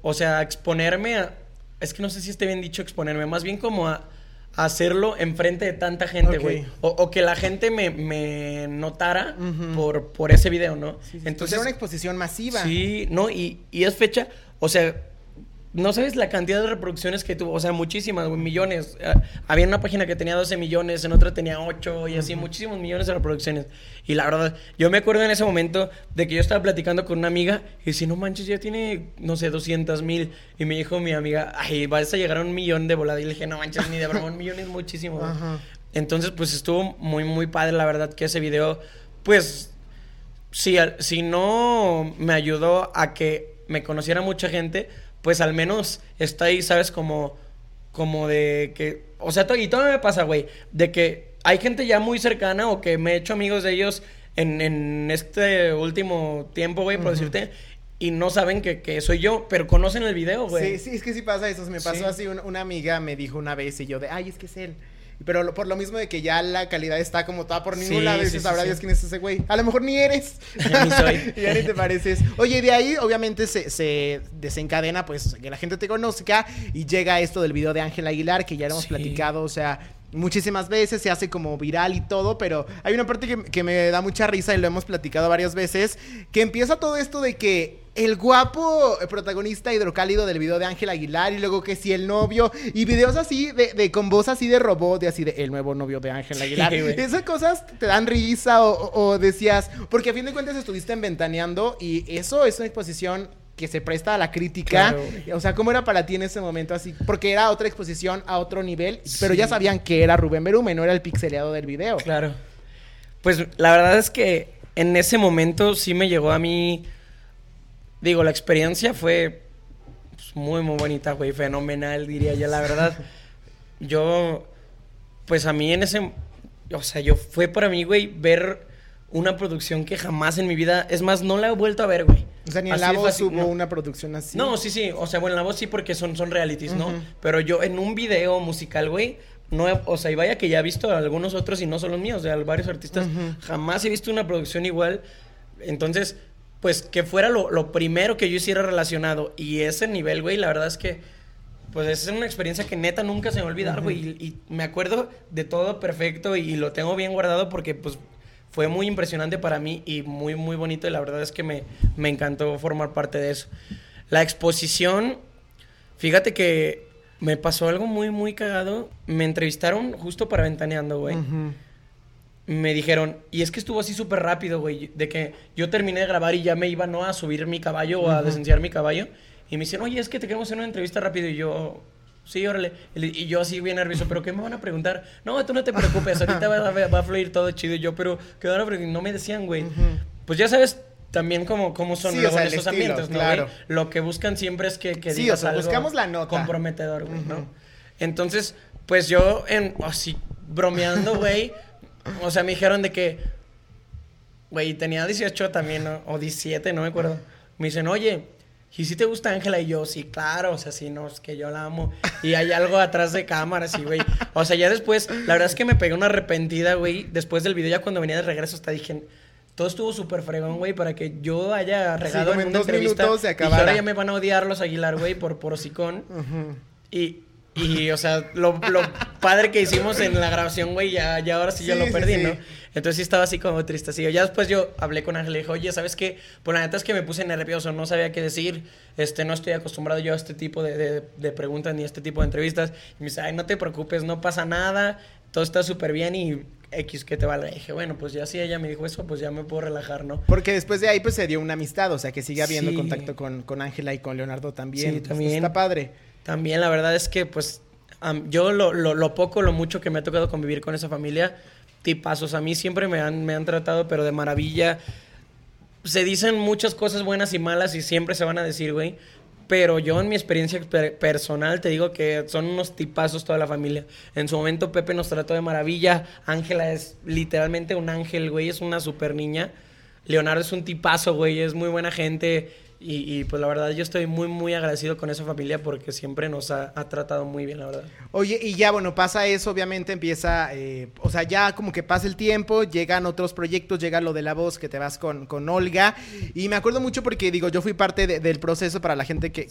o sea, exponerme a es que no sé si esté bien dicho exponerme, más bien como a, hacerlo enfrente de tanta gente, güey. O, que la gente me, notara por, por ese video, ¿no? Entonces era una exposición masiva. Sí, no, y, y es fecha, o sea, no sabes la cantidad de reproducciones que tuvo, o sea, muchísimas, millones. Eh, había una página que tenía 12 millones, en otra tenía 8 y así, muchísimos millones de reproducciones. Y la verdad, yo me acuerdo en ese momento de que yo estaba platicando con una amiga y si no manches, ya tiene, no sé, 200 mil. Y me dijo mi amiga, ay, vas a llegar a un millón de volada. Y le dije, no manches, ni de broma, un millón es muchísimo. Entonces, pues estuvo muy, muy padre, la verdad, que ese video, pues, si, si no me ayudó a que me conociera mucha gente, pues al menos está ahí, ¿sabes? Como, como de que, o sea, y todo me pasa, güey, de que hay gente ya muy cercana o que me he hecho amigos de ellos en, en este último tiempo, güey, por decirte, y no saben que, que, soy yo, pero conocen el video, güey. Sí, sí, es que sí pasa eso. Me pasó así, una amiga me dijo una vez y yo de, ay, es que es él. Pero por lo mismo de que ya la calidad está como toda por ningún lado, dices, sabrá Dios quién es ese güey. A lo mejor ni eres. Ya ni soy. ya ni te pareces. Oye, de ahí obviamente se, se, desencadena, pues, que la gente te conozca y llega esto del video de Ángel Aguilar, que ya lo hemos platicado, o sea, muchísimas veces, se hace como viral y todo, pero hay una parte que, que, me da mucha risa y lo hemos platicado varias veces, que empieza todo esto de que el guapo protagonista hidrocálido del video de Ángel Aguilar y luego que si el novio y videos así de, con voz así de robot, de así de el nuevo novio de Ángel Aguilar. Esas cosas te dan risa o, decías, porque a fin de cuentas estuviste Ventaneando y eso es una exposición que se presta a la crítica. o sea, ¿cómo era para ti en ese momento así? Porque era otra exposición a otro nivel, pero ya sabían que era Rubén Berume, no era el pixeleado del video. Claro. Pues la verdad es que en ese momento sí me llegó a mí Digo, la experiencia fue pues, muy, muy bonita, güey, fenomenal, diría yo, la verdad. yo, pues a mí en ese, o sea, yo fue para mí, güey, ver una producción que jamás en mi vida, es más, no la he vuelto a ver, güey. O sea, ni en La Voz hubo una producción así. No, sí, sí, o sea, bueno, en La Voz sí porque son, son realities, ¿no? Pero yo en un video musical, güey, no, o sea, y vaya que ya he visto algunos otros y no son los míos, de varios artistas, jamás he visto una producción igual. Entonces, pues que fuera lo, primero que yo hiciera relacionado. Y ese nivel, güey, la verdad es que, pues es una experiencia que neta nunca se me va a olvidar, güey. y, me acuerdo de todo perfecto y, lo tengo bien guardado porque, pues, fue muy impresionante para mí y muy, muy bonito. Y la verdad es que me, me encantó formar parte de eso. La exposición, fíjate que me pasó algo muy, muy cagado. Me entrevistaron justo para Ventaneando, güey me dijeron, y es que estuvo así súper rápido, güey, de que yo terminé de grabar y ya me iba, ¿no? A subir mi caballo o a desenciar mi caballo. Y me dicen, oye, es que te queremos hacer una entrevista rápido. Y yo, sí, órale. Y yo así bien nervioso, ¿pero qué me van a preguntar? No, tú no te preocupes, ahorita va, a, fluir todo chido. Y yo, pero, ¿qué van a preguntar? No me decían, güey. Pues ya sabes también cómo, cómo son luego esos ambientes, ¿no? Claro. Lo que buscan siempre es que, que sí, o sea, buscamos la nota. comprometedor, güey, ¿no? Entonces, pues yo, en, así, bromeando, güey o sea, me dijeron de que, güey, tenía 18 también, o 17, no me acuerdo. Me dicen, oye, ¿y si te gusta Ángela? Y yo, sí, claro, o sea, sí, no, es que yo la amo. Y hay algo atrás de cámara, sí, güey. O sea, ya después, la verdad es que me pegué una arrepentida, güey. Después del video, ya cuando venía de regreso, hasta dije, todo estuvo súper fregón, güey, para que yo haya regado en, una entrevista. Se y ahora ya me van a odiar los Aguilar, güey, por, por hocicón. Y y, o sea, lo, lo, padre que hicimos en la grabación, güey, ya, ya ahora sí, ya lo perdí, ¿no? Entonces sí estaba así como triste. Así. Ya después yo hablé con Ángel y dije, oye, ¿sabes qué? Pues la neta es que me puse nervioso, no sabía qué decir. Este, no estoy acostumbrado yo a este tipo de, de, preguntas ni a este tipo de entrevistas. Y me dice, ay, no te preocupes, no pasa nada, todo está súper bien y X que te valga. Y dije, bueno, pues ya si ella me dijo eso, pues ya me puedo relajar, ¿no? Porque después de ahí, pues se dio una amistad, o sea, que sigue habiendo contacto con Ángela y con Leonardo también. Sí, también. está padre. También, la verdad es que, pues, yo lo, lo, poco, lo mucho que me ha tocado convivir con esa familia, tipazos, a mí siempre me han, me han tratado, pero de maravilla. Se dicen muchas cosas buenas y malas y siempre se van a decir, güey. Pero yo en mi experiencia personal te digo que son unos tipazos toda la familia. En su momento Pepe nos trató de maravilla. Ángela es literalmente un ángel, güey. Es una super niña. Leonardo es un tipazo, güey. Es muy buena gente. Y, pues la verdad yo estoy muy, muy agradecido con esa familia porque siempre nos ha, tratado muy bien, la verdad. Oye, y ya bueno, pasa eso, obviamente empieza, eh, o sea, ya como que pasa el tiempo, llegan otros proyectos, llega lo de la voz que te vas con, con Olga. Y me acuerdo mucho porque digo, yo fui parte del proceso para la gente que,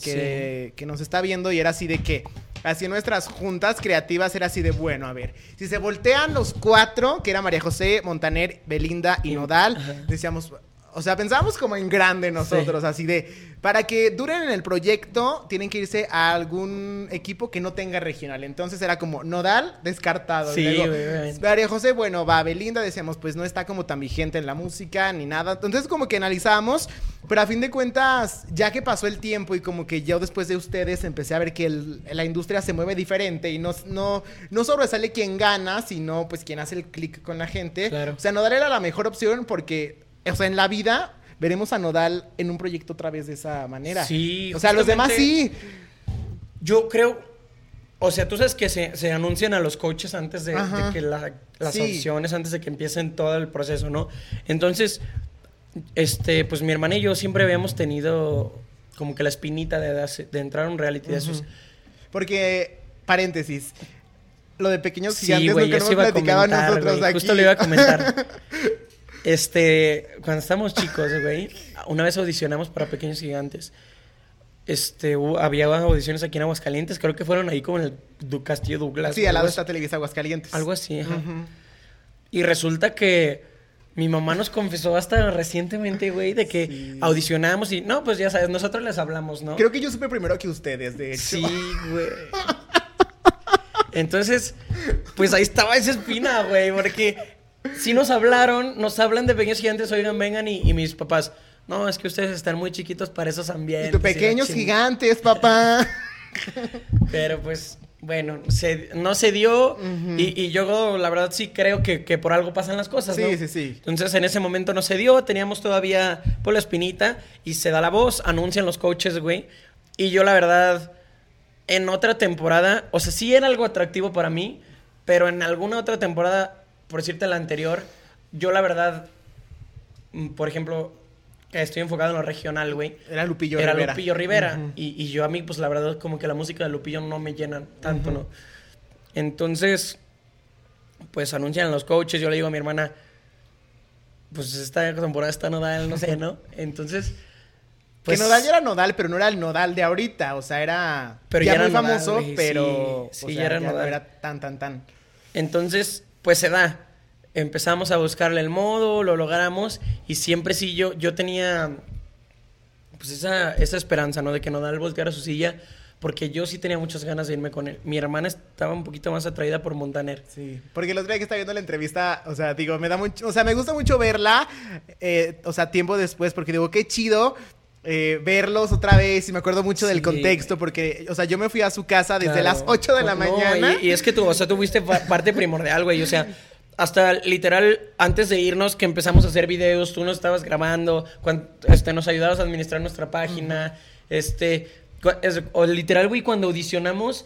que, nos está viendo y era así de que, así nuestras juntas creativas era así de, bueno, a ver, si se voltean los cuatro, que era María José, Montaner, Belinda y Nodal, decíamos O sea, pensábamos como en grande nosotros, así de, para que duren en el proyecto, tienen que irse a algún equipo que no tenga regional. Entonces era como Nodal, descartado. Sí, Luego. María José, bueno, va, Belinda, decíamos, pues no está como tan vigente en la música ni nada. Entonces como que analizábamos, pero a fin de cuentas, ya que pasó el tiempo y como que yo después de ustedes empecé a ver que el- la industria se mueve diferente y no, no, no sobresale quien gana, sino pues quien hace el clic con la gente. Claro. O sea, Nodal era la mejor opción porque, o sea, en la vida veremos a Nodal en un proyecto otra vez de esa manera. Sí, O sea, los demás sí. Yo creo, o sea, tú sabes que se, se anuncian a los coaches antes de, que la- las Sí. audiciones, antes de que empiecen todo el proceso, ¿no? Entonces, este, pues mi hermana y yo siempre habíamos tenido como que la espinita de, de- entrar a un reality de esos. Porque, paréntesis, lo de pequeños Sí, gigantes güey, nunca nos iba a comentar, nosotros güey, aquí. Justo lo iba a comentar. Este, cuando estábamos chicos, güey, una vez audicionamos para Pequeños Gigantes. Este, hubo- había audiciones aquí en Aguascalientes, creo que fueron ahí como en el Du- Castillo Douglas. Sí, al lado algo está Televisa Aguascalientes. Algo así, ajá. Y resulta que mi mamá nos confesó hasta recientemente, güey, de que Sí. audicionamos y no, pues ya sabes, nosotros les hablamos, ¿no? Creo que yo supe primero que ustedes, de hecho. Sí, güey. Entonces, pues ahí estaba esa espina, güey, porque si nos hablaron, nos hablan de pequeños gigantes, oigan, vengan, y, y mis papás, no, es que ustedes están muy chiquitos para esos ambientes. Y tu pequeños chingada". gigantes, papá. Pero pues, bueno, se- no se dio, y, y yo la verdad sí creo que, que por algo pasan las cosas, ¿no? Sí, sí, sí. Entonces en ese momento no se dio, teníamos todavía por la espinita y se da la voz, anuncian los coaches, güey. Y yo la verdad, en otra temporada, o sea, sí era algo atractivo para mí, pero en alguna otra temporada, por decirte la anterior, yo la verdad, mm, por ejemplo, estoy enfocado en lo regional, güey. Era Lupillo Era Rivera. Lupillo Rivera. Y, y yo a mí, pues la verdad, como que la música de Lupillo no me llena tanto, ¿no? Entonces, pues anuncian los coaches, yo le digo a mi hermana, pues esta temporada está nodal, no sé, ¿no? Entonces, pues... que Nodal ya era Nodal, pero no era el Nodal de ahorita. O sea, era Pero ya, ya muy era Nodal, famoso, pero sí, o sí, sea, ya era no Nodal. era tan, tan, tan. Entonces, pues se da. Empezamos a buscarle el modo, lo logramos y siempre sí yo, yo tenía pues esa, esa esperanza, ¿no? De que Nodal volteara su silla porque yo sí tenía muchas ganas de irme con él. Mi hermana estaba un poquito más atraída por Montaner. Sí, porque el otro día que estaba viendo la entrevista, o sea, digo, me da mucho, o sea, me gusta mucho verla, eh, o sea, tiempo después, porque digo, qué chido eh, verlos otra vez y me acuerdo mucho del contexto, porque, o sea, yo me fui a su casa desde Claro. las 8 de la No, mañana. Y, y es que tú, o sea, tú fuiste parte primordial, güey. O sea, hasta literal, antes de irnos, que empezamos a hacer videos, tú nos estabas grabando, cuando, este, nos ayudabas a administrar nuestra página. Este, o literal, güey, cuando audicionamos.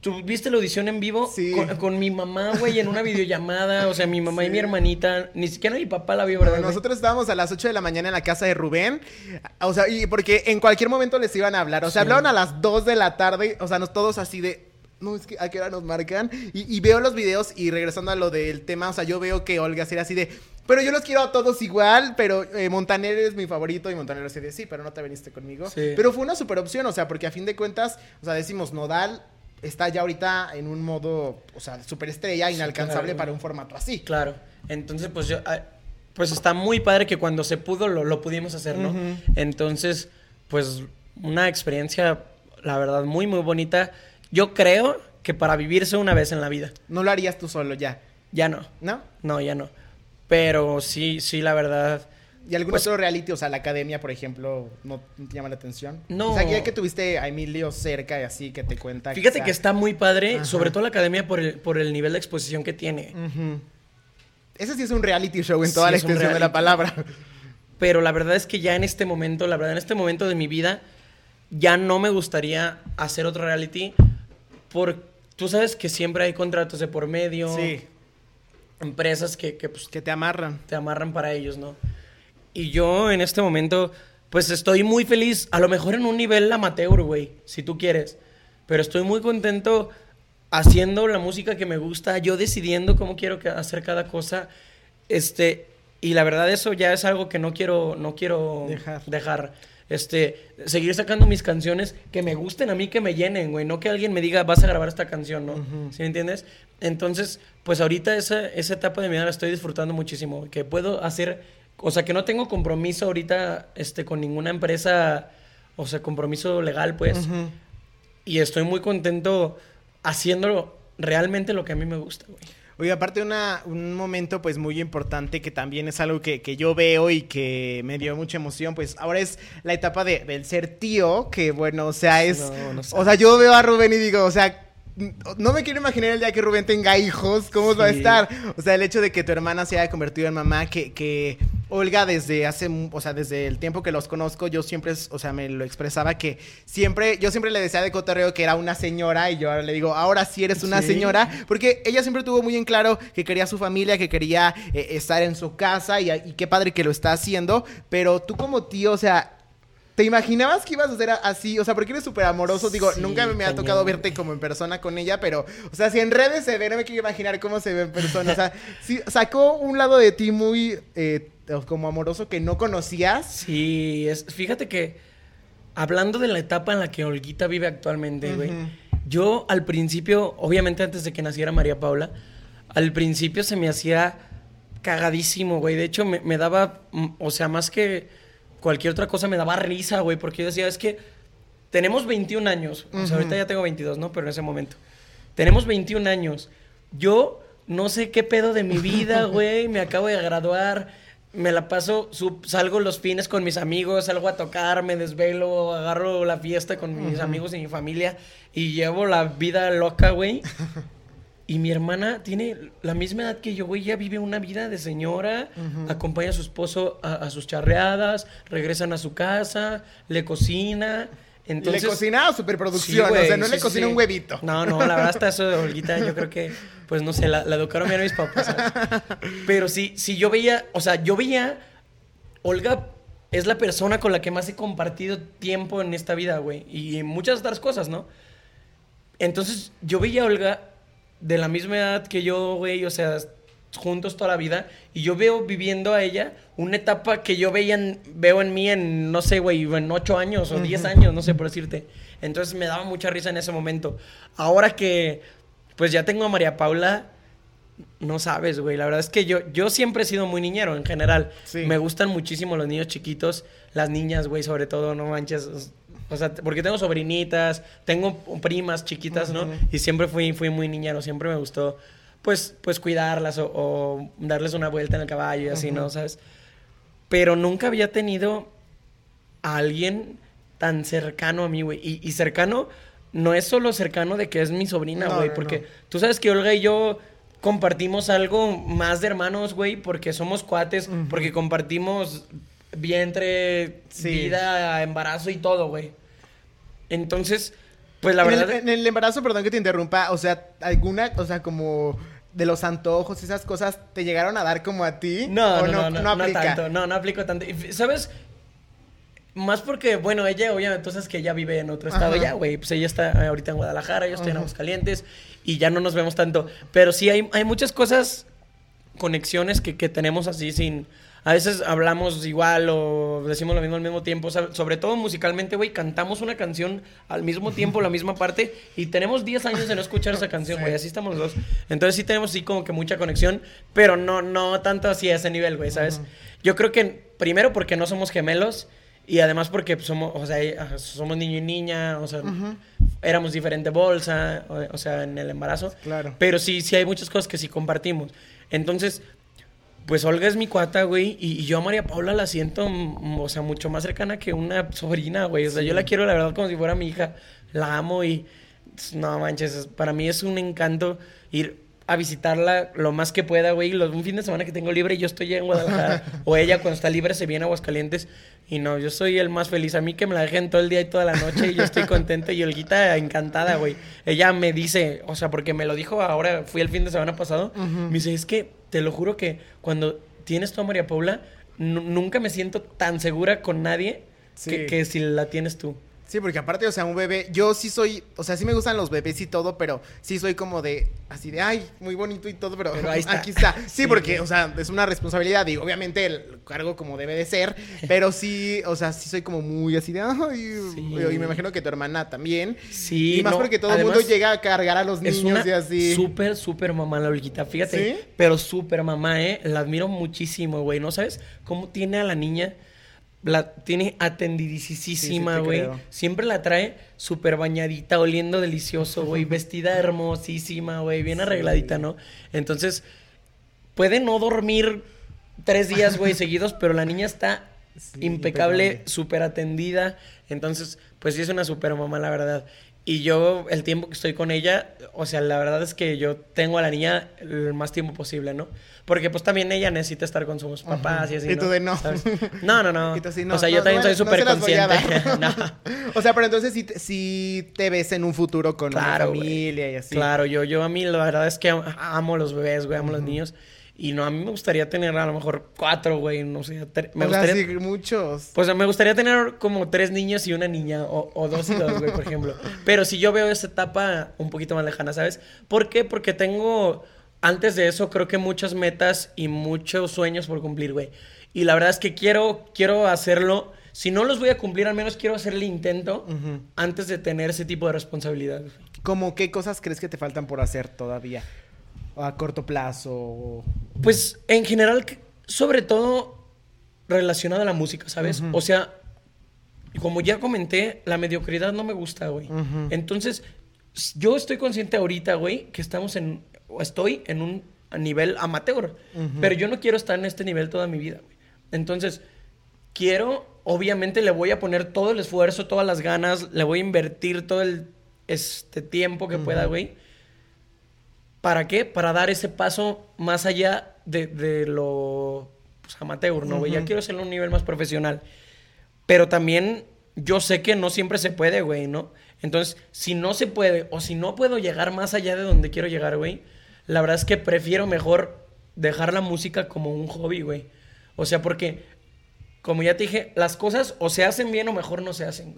¿Tú viste la audición en vivo? Sí. Con, con mi mamá, güey, en una videollamada. O sea, mi mamá y mi hermanita. Ni siquiera mi papá la vio, Bueno, ¿verdad? güey? nosotros estábamos a las 8 de la mañana en la casa de Rubén. O sea, y porque en cualquier momento les iban a hablar. O sea, Sí. hablaron a las 2 de la tarde. O sea, nos todos así de. No, es que a qué hora nos marcan. Y, y veo los videos y regresando a lo del tema, o sea, yo veo que Olga era así de. Pero yo los quiero a todos igual, pero eh, Montaner es mi favorito y Montaner así de sí, pero no te viniste conmigo. Pero fue una super opción, o sea, porque a fin de cuentas, o sea, decimos, Nodal está ya ahorita en un modo, o sea, superestrella, inalcanzable claro. para un formato así. Claro. Entonces, pues yo. ah, Pues está muy padre que cuando se pudo lo, lo pudimos hacer, ¿no? Entonces, pues una experiencia, la verdad, muy, muy bonita. Yo creo que para vivirse una vez en la vida. No lo harías tú solo ya, Ya no. ¿no? No, ya no. Pero sí, sí, la verdad. ¿Y algún Pues- otro reality, o sea, la academia, por ejemplo, no te llama la atención? No. O sea, ya que tuviste a Emilio cerca y así, que te cuenta. Fíjate que está muy padre, Ajá. sobre todo la academia por el, por el nivel de exposición que tiene. Ese sí es un reality show en toda Sí, la extensión de la palabra. Pero la verdad es que ya en este momento, la verdad, en este momento de mi vida, ya no me gustaría hacer otro reality. Por, tú sabes que siempre hay contratos de por medio, Sí, empresas que, que, pues, que te amarran. te amarran para ellos, ¿no? Y yo en este momento, pues estoy muy feliz, a lo mejor en un nivel amateur, güey, si tú quieres. Pero estoy muy contento haciendo la música que me gusta, yo decidiendo cómo quiero hacer cada cosa. Este, y la verdad eso ya es algo que no quiero, no quiero Dejar. dejar. Este, seguir sacando mis canciones que me gusten a mí, que me llenen, güey. No que alguien me diga, vas a grabar esta canción, ¿no? Ujú. ¿Sí me entiendes? Entonces, pues ahorita esa, esa etapa de mi vida la estoy disfrutando muchísimo. Que puedo hacer o sea, que no tengo compromiso ahorita este, con ninguna empresa, o sea, compromiso legal, pues. Y estoy muy contento haciendo realmente lo que a mí me gusta, güey. Oye, aparte una, un momento pues muy importante que también es algo que, que, yo veo y que me dio mucha emoción, pues ahora es la etapa de, del ser tío, que bueno, o sea, es... No, no o sea, yo veo a Rubén y digo, o sea, no me quiero imaginar el día que Rubén tenga hijos, cómo va a estar. O sea, el hecho de que tu hermana se haya convertido en mamá, que, que Olga desde hace, o sea, desde el tiempo que los conozco, yo siempre, o sea, me lo expresaba que siempre, yo siempre le decía de cotorreo que era una señora y yo ahora le digo, ahora sí eres una señora, porque ella siempre tuvo muy en claro que quería su familia, que quería eh, estar en su casa y, y qué padre que lo está haciendo, pero tú como tío, o sea, ¿Te imaginabas que ibas a ser así? O sea, porque eres súper amoroso. Digo, nunca me, ha tocado verte como en persona con ella, pero, o sea, si en redes se ve, no me quiero imaginar cómo se ve en persona. O sea, sí, sacó un lado de ti muy eh, como amoroso que no conocías. Sí, es, fíjate que hablando de la etapa en la que Olguita vive actualmente, güey, yo al principio, obviamente antes de que naciera María Paula, al principio se me hacía cagadísimo, güey. De hecho, me, me daba, mm, o sea, más que cualquier otra cosa me daba risa, güey, porque yo decía, es que tenemos 21 años, o sea, ahorita ya tengo 22, ¿no? Pero en ese momento. Tenemos 21 años. Yo no sé qué pedo de mi vida, güey, me acabo de graduar, me la paso, salgo los fines con mis amigos, salgo a tocar, me desvelo, agarro la fiesta con mis amigos y mi familia y llevo la vida loca, güey. Y mi hermana tiene la misma edad que yo, güey. Ella vive una vida de señora, acompaña a su esposo a, sus charreadas, regresan a su casa, le cocina. Entonces, le cocina superproducción, o sea, no le cocina un huevito. No, no, la verdad está eso de Olguita, yo creo que, pues no sé, la, educaron bien a mis papás. Pero sí, sí, yo veía, o sea, yo veía, Olga es la persona con la que más he compartido tiempo en esta vida, güey. Y muchas otras cosas, ¿no? Entonces, yo veía a Olga de la misma edad que yo, güey, o sea, juntos toda la vida. Y yo veo viviendo a ella una etapa que yo veía veo en mí en, no sé, güey, en ocho años o diez años, no sé por decirte. Entonces me daba mucha risa en ese momento. Ahora que, pues ya tengo a María Paula, no sabes, güey. La verdad es que yo, yo siempre he sido muy niñero en general. Me gustan muchísimo los niños chiquitos, las niñas, güey, sobre todo, no manches. O sea, porque tengo sobrinitas, tengo primas chiquitas, ¿no? Y siempre fui, fui muy niñero, siempre me gustó, pues, pues cuidarlas o, darles una vuelta en el caballo y así, ¿no? ¿Sabes? Pero nunca había tenido a alguien tan cercano a mí, güey. Y, cercano no es solo cercano de que es mi sobrina, güey, porque tú sabes que Olga y yo compartimos algo más de hermanos, güey, porque somos cuates, porque compartimos vientre, vida, embarazo y todo, güey. Entonces, pues la verdad. en el embarazo, perdón que te interrumpa, o sea, alguna, o sea, como de los antojos, esas cosas, ¿te llegaron a dar como a ti? No, no, no, no, no, tanto, no, no aplico tanto. ¿Sabes? Más porque, bueno, ella, obviamente, entonces que ella vive en otro estado ya, güey. Pues ella está ahorita en Guadalajara, yo estoy en Aguascalientes y ya no nos vemos tanto. Pero sí hay, hay muchas cosas, conexiones que, que tenemos así sin a veces hablamos igual o decimos lo mismo al mismo tiempo. sobre todo musicalmente, güey, cantamos una canción al mismo tiempo, la misma parte, y tenemos 10 años de no escuchar esa canción, güey. Así estamos los dos. Entonces sí tenemos así como que mucha conexión, pero no, no tanto así a ese nivel, güey, ¿sabes? Yo creo que primero porque no somos gemelos. Y además porque somos, o sea, somos niño y niña, o sea, éramos diferente bolsa, o, sea, en el embarazo. Claro. Pero sí, sí hay muchas cosas que sí compartimos. Entonces, pues Olga es mi cuata, güey, y, yo a María Paula la siento, mm, o sea, mucho más cercana que una sobrina, güey. O sea, yo la quiero, la verdad, como si fuera mi hija. La amo y, no manches, para mí es un encanto ir a visitarla lo más que pueda, güey. Un fin de semana que tengo libre, yo estoy en Guadalajara. o ella, cuando está libre, se viene a Aguascalientes. Y no, yo soy el más feliz. A mí que me la dejen todo el día y toda la noche y yo estoy contento. Y Olguita encantada, güey. Ella me dice, o sea, porque me lo dijo ahora, fui el fin de semana pasado. Me dice, es que te lo juro que cuando tienes tú a María Paula, nunca me siento tan segura con nadie que, si la tienes tú. Sí, porque aparte, o sea, un bebé, yo sí soy, o sea, sí me gustan los bebés y todo, pero sí soy como de, así de, ay, muy bonito y todo, pero, ahí está. aquí está. Sí, porque, o sea, es una responsabilidad y obviamente el cargo como debe de ser, pero sí, o sea, sí soy como muy así de, ay, y me imagino que tu hermana también. Sí. Y más porque todo el mundo llega a cargar a los niños y así. Súper, súper mamá la Olguita, fíjate. ¿Sí? Pero súper mamá, ¿eh? La admiro muchísimo, güey. ¿No sabes cómo tiene a la niña? La tiene atendidísima, güey. Siempre la trae súper bañadita, oliendo delicioso, güey. Vestida hermosísima, güey. Bien arregladita, ¿no? Entonces, puede no dormir tres días, güey, seguidos, pero la niña está impecable, súper atendida. Entonces, pues sí es una súper mamá, la verdad. Y yo, el tiempo que estoy con ella, o sea, la verdad es que yo tengo a la niña el más tiempo posible, ¿no? Porque pues también ella necesita estar con sus papás y así. Y tú de no. No, no, no. o sea, yo también soy súper consciente. o sea, pero entonces si, te ves en un futuro con una familia y así. Claro, yo, yo a mí la verdad es que amo los bebés, güey, amo los niños. Y no, a mí me gustaría tener a lo mejor cuatro, güey, no sé. Me o gustaría. sí, muchos. Pues me gustaría tener como tres niños y una niña, o, dos y dos, güey, por ejemplo. Pero si yo veo esa etapa un poquito más lejana, ¿sabes? ¿Por qué? Porque tengo, antes de eso, creo que muchas metas y muchos sueños por cumplir, güey. Y la verdad es que quiero, quiero hacerlo. Si no los voy a cumplir, al menos quiero hacer el intento antes de tener ese tipo de responsabilidad. ¿Cómo qué cosas crees que te faltan por hacer todavía? A corto plazo? Pues en general, sobre todo relacionado a la música, ¿sabes? O sea, como ya comenté, la mediocridad no me gusta, güey. Entonces, yo estoy consciente ahorita, güey, que estamos en, o estoy en un nivel amateur, pero yo no quiero estar en este nivel toda mi vida, güey. Entonces, quiero, obviamente le voy a poner todo el esfuerzo, todas las ganas, le voy a invertir todo el este tiempo que pueda, güey ¿Para qué? Para dar ese paso más allá de, lo pues, amateur, ¿no, güey? Ya quiero hacerlo a un nivel más profesional. Pero también yo sé que no siempre se puede, güey, ¿no? Entonces, si no se puede o si no puedo llegar más allá de donde quiero llegar, güey, la verdad es que prefiero mejor dejar la música como un hobby, güey. O sea, porque, como ya te dije, las cosas o se hacen bien o mejor no se hacen.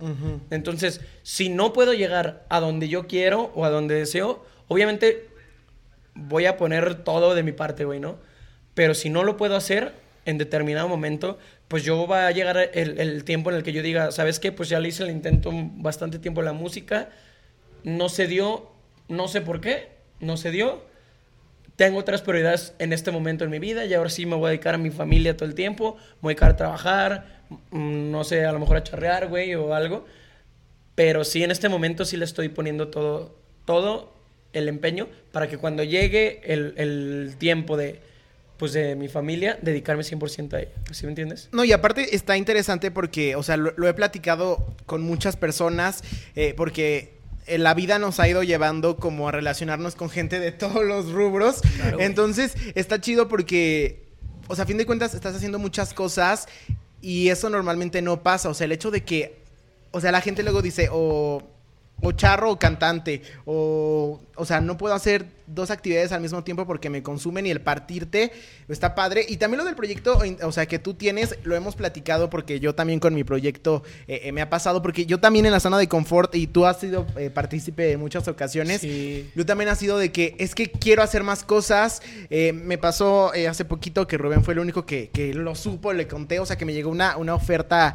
Entonces, si no puedo llegar a donde yo quiero o a donde deseo, obviamente voy a poner todo de mi parte, güey, ¿no? Pero si no lo puedo hacer en determinado momento, pues yo va a llegar el, tiempo en el que yo diga, ¿sabes qué? Pues ya le hice el intento bastante tiempo la música, no se dio, no sé por qué, no se dio. Tengo otras prioridades en este momento en mi vida y ahora sí me voy a dedicar a mi familia todo el tiempo, me voy a dedicar a trabajar, mm, no sé, a lo mejor a charrear, güey, o algo. Pero sí, en este momento sí le estoy poniendo todo, todo el empeño para que cuando llegue el, tiempo de, pues de mi familia, dedicarme 100% a ella. ¿Sí me entiendes? No, y aparte está interesante porque, o sea, lo, he platicado con muchas personas, eh, porque la vida nos ha ido llevando como a relacionarnos con gente de todos los rubros. Entonces, está chido porque, o sea, a fin de cuentas, estás haciendo muchas cosas y eso normalmente no pasa. O sea, el hecho de que, o sea, la gente luego dice, o o charro o cantante, o, o sea, no puedo hacer dos actividades al mismo tiempo porque me consumen y el partirte está padre. Y también lo del proyecto, o sea, que tú tienes, lo hemos platicado porque yo también con mi proyecto eh, eh, me ha pasado, porque yo también en la zona de confort, y tú has sido eh, partícipe en muchas ocasiones, yo también ha sido de que es que quiero hacer más cosas. me pasó hace poquito que Rubén fue el único que, que, lo supo, le conté, o sea, que me llegó una, una oferta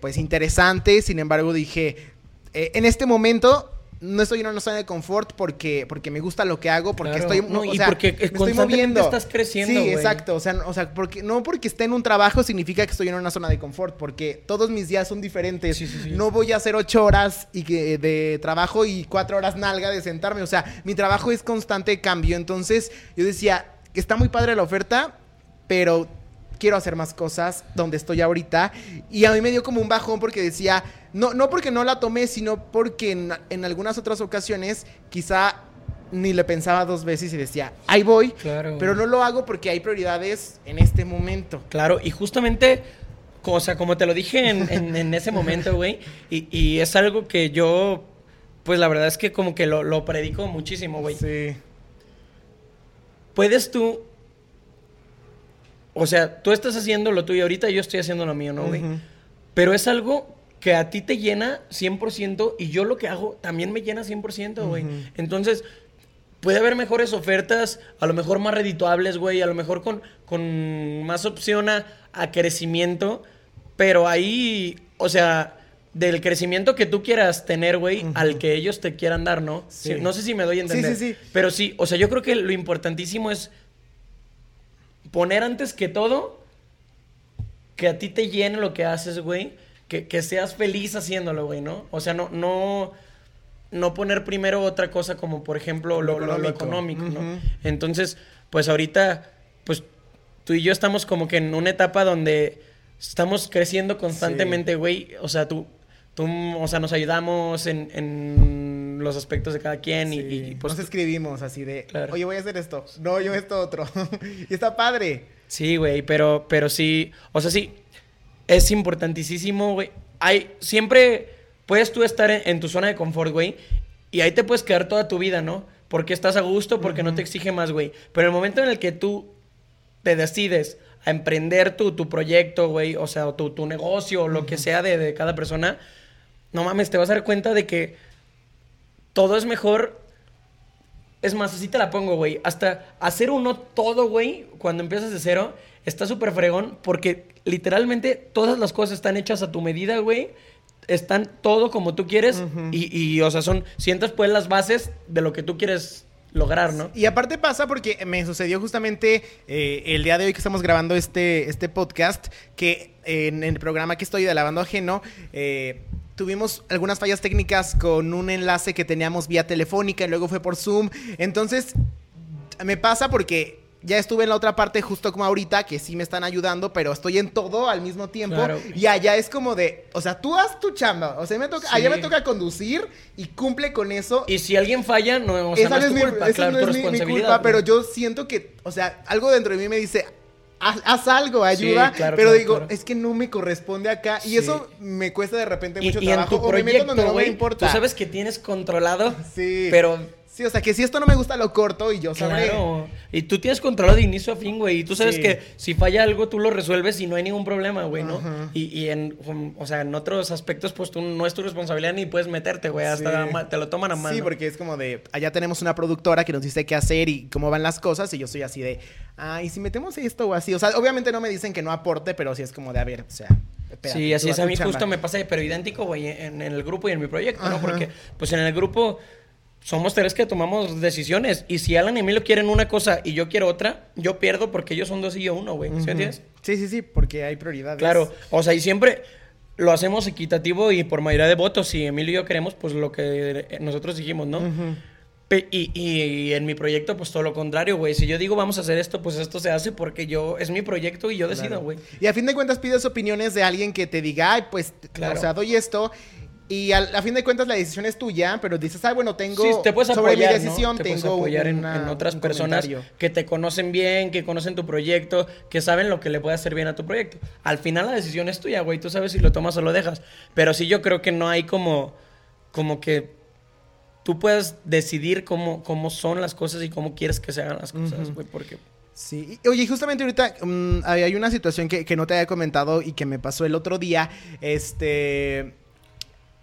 pues interesante, sin embargo dije eh, en este momento no estoy en una zona de confort porque, porque me gusta lo que hago, porque estoy, no, y porque me estoy moviendo. estás creciendo. Sí, exacto. O sea, o sea porque, no porque esté en un trabajo significa que estoy en una zona de confort, porque todos mis días son diferentes. no voy a hacer ocho horas y que, de trabajo y cuatro horas nalga de sentarme. O sea, mi trabajo es constante cambio. Entonces, yo decía, está muy padre la oferta, pero quiero hacer más cosas donde estoy ahorita. Y a mí me dio como un bajón porque decía, no, no porque no la tomé, sino porque en, algunas otras ocasiones quizá ni le pensaba dos veces y decía, ahí voy, claro. pero no lo hago porque hay prioridades en este momento. Claro, y justamente, o sea, como te lo dije en, ese momento, güey, y, y, es algo que yo, pues la verdad es que como que lo, lo predico muchísimo, güey. Sí. Puedes tú o sea, tú estás haciendo lo tuyo ahorita, yo estoy haciendo lo mío, ¿no, güey? Pero es algo que a ti te llena 100% y yo lo que hago también me llena 100%, güey. Entonces, puede haber mejores ofertas, a lo mejor más redituables, güey, a lo mejor con, con más opción a, crecimiento, pero ahí, o sea, del crecimiento que tú quieras tener, güey, al que ellos te quieran dar, ¿no? no sé si me doy a entender. Sí, sí, sí. Pero sí, o sea, yo creo que lo importantísimo es poner antes que todo que a ti te llene lo que haces, güey, que, que seas feliz haciéndolo, güey, ¿no? O sea, no, no, no poner primero otra cosa como por ejemplo lo, económico, ¿no? Entonces, pues ahorita, pues tú y yo estamos como que en una etapa donde estamos creciendo constantemente, güey. O sea, tú, tú, o sea, nos ayudamos en, en los aspectos de cada quien y, pues... Nos escribimos así de, oye, voy a hacer esto. No, yo esto otro. y está padre. Sí, güey, pero, pero sí, o sea, sí, es importantísimo, güey. Hay, siempre puedes tú estar en, tu zona de confort, güey, y ahí te puedes quedar toda tu vida, ¿no? Porque estás a gusto, porque no te exige más, güey. Pero el momento en el que tú te decides a emprender tu, tu proyecto, güey, o sea, tu, tu negocio, o lo que sea de, de cada persona, no mames, te vas a dar cuenta de que todo es mejor es más, así te la pongo, güey. Hasta hacer uno todo, güey, cuando empiezas de cero, está súper fregón porque literalmente todas las cosas están hechas a tu medida, güey están todo como tú quieres y, y, o sea, son, sientas pues las bases de lo que tú quieres lograr, ¿no? Y aparte pasa porque me sucedió justamente eh, el día de hoy que estamos grabando este, este podcast, que en, el programa que estoy de Lavando Ajeno, eh, tuvimos algunas fallas técnicas con un enlace que teníamos vía telefónica y luego fue por Zoom. Entonces, me pasa porque ya estuve en la otra parte justo como ahorita, que sí me están ayudando, pero estoy en todo al mismo tiempo. Y allá es como de, o sea, tú haz tu chamba. O sea, me toca, allá me toca conducir y cumple con eso. Y si alguien falla, no, o sea, no es, culpa, claro, no es mi, culpa, pero yo siento que, o sea, algo dentro de mí me dice, Haz, algo, ayuda, pero digo, es que no me corresponde acá y eso me cuesta de repente mucho y, trabajo. En tu proyecto, no me importa. Tú sabes que tienes controlado, sí. pero Sí, o sea, que si esto no me gusta, lo corto y yo sabré. Claro. Y tú tienes control de inicio a fin, güey. Y tú sabes que si falla algo, tú lo resuelves y no hay ningún problema, güey, ¿no? Y, en, o sea, en otros aspectos, pues tú no es tu responsabilidad ni puedes meterte, güey. Hasta te lo toman a mano. Sí, porque es como de, allá tenemos una productora que nos dice qué hacer y cómo van las cosas. Y yo soy así de, ah, y si metemos esto o así. O sea, obviamente no me dicen que no aporte, pero sí es como de, a ver, o sea. sí, así es. A mí justo me pasa, pero idéntico, güey, en, en, el grupo y en mi proyecto, ¿no? Porque, pues en el grupo somos tres que tomamos decisiones. Y si Alan y Emilio quieren una cosa y yo quiero otra, yo pierdo porque ellos son dos y yo uno, güey. ¿Sí entiendes? Sí, sí, sí, porque hay prioridades. Claro. O sea, y siempre lo hacemos equitativo y por mayoría de votos. Si Emilio y yo queremos, pues lo que nosotros dijimos, ¿no? y, y, en mi proyecto, pues todo lo contrario, güey. Si yo digo vamos a hacer esto, pues esto se hace porque yo, es mi proyecto y yo decido, güey. Y a fin de cuentas pides opiniones de alguien que te diga, ay, pues, claro. o sea, doy esto y a, fin de cuentas la decisión es tuya, pero dices, ah, bueno, tengo sí, te puedes sobre apoyar, mi decisión, te tengo puedes apoyar en, otras personas que te conocen bien, que conocen tu proyecto, que saben lo que le puede hacer bien a tu proyecto. Al final la decisión es tuya, güey, tú sabes si lo tomas o lo dejas. Pero sí yo creo que no hay como, como que tú puedas decidir cómo, cómo son las cosas y cómo quieres que se hagan las cosas, güey, porque... Sí, oye, justamente ahorita mm, hay una situación que, que no te había comentado y que me pasó el otro día, este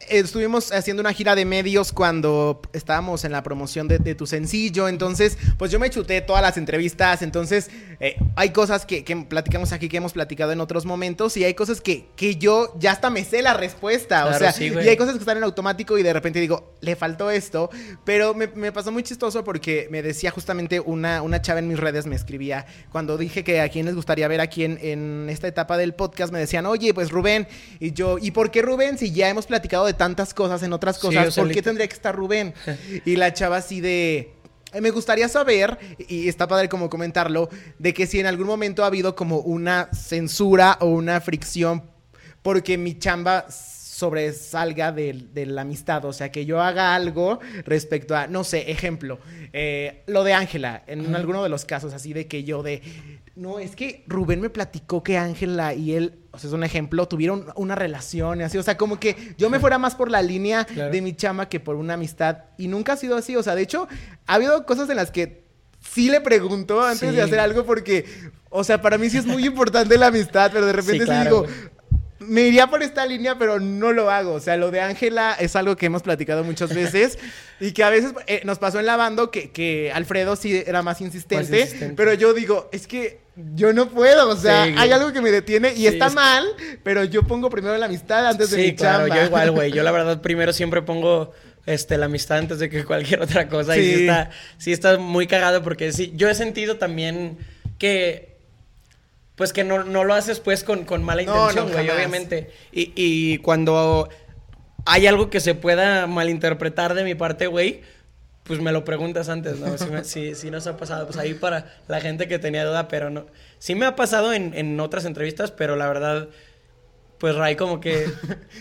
estuvimos haciendo una gira de medios cuando estábamos en la promoción de, tu sencillo. Entonces, pues yo me chuté todas las entrevistas. Entonces, eh, hay cosas que, platicamos aquí que hemos platicado en otros momentos. Y hay cosas que, que yo ya hasta me sé la respuesta. o sea, y hay cosas que están en automático y de repente digo, le faltó esto. Pero me, pasó muy chistoso porque me decía justamente una, una chava en mis redes, me escribía, cuando dije que a quién les gustaría ver aquí en, en esta etapa del podcast, me decían, oye, pues Rubén. Y yo, ¿y por qué Rubén? Si ya hemos platicado de tantas cosas en otras cosas, ¿por qué tendría que estar Rubén? y la chava así de... Me gustaría saber, y está padre como comentarlo, de que si en algún momento ha habido como una censura o una fricción porque mi chamba sobresalga de, de, la amistad. O sea, que yo haga algo respecto a, no sé, ejemplo, eh, lo de Ángela, en alguno de los casos así de que yo de, no, es que Rubén me platicó que Ángela y él, o sea, es un ejemplo, tuvieron una relación y así, o sea, como que yo me fuera más por la línea de mi chama que por una amistad y nunca ha sido así, o sea, de hecho, ha habido cosas en las que sí le pregunto antes de hacer algo porque, o sea, para mí sí es muy importante la amistad, pero de repente sí, digo, me iría por esta línea, pero no lo hago. O sea, lo de Ángela es algo que hemos platicado muchas veces y que a veces eh, nos pasó en la banda que, que Alfredo sí era más insistente, más insistente, pero yo digo, es que yo no puedo, o sea, hay algo que me detiene y está mal, pero yo pongo primero la amistad antes de mi claro, yo igual, güey. Yo la verdad primero siempre pongo este, la amistad antes de que cualquier otra cosa. Y sí está, sí está muy cagado porque sí, yo he sentido también que pues que no, lo haces pues con, mala intención, güey, obviamente. Y, y, cuando hay algo que se pueda malinterpretar de mi parte, güey, pues me lo preguntas antes, ¿no? Si, si, nos ha pasado, pues ahí para la gente que tenía duda, pero no. Sí me ha pasado en, en otras entrevistas, pero la verdad pues Ray como que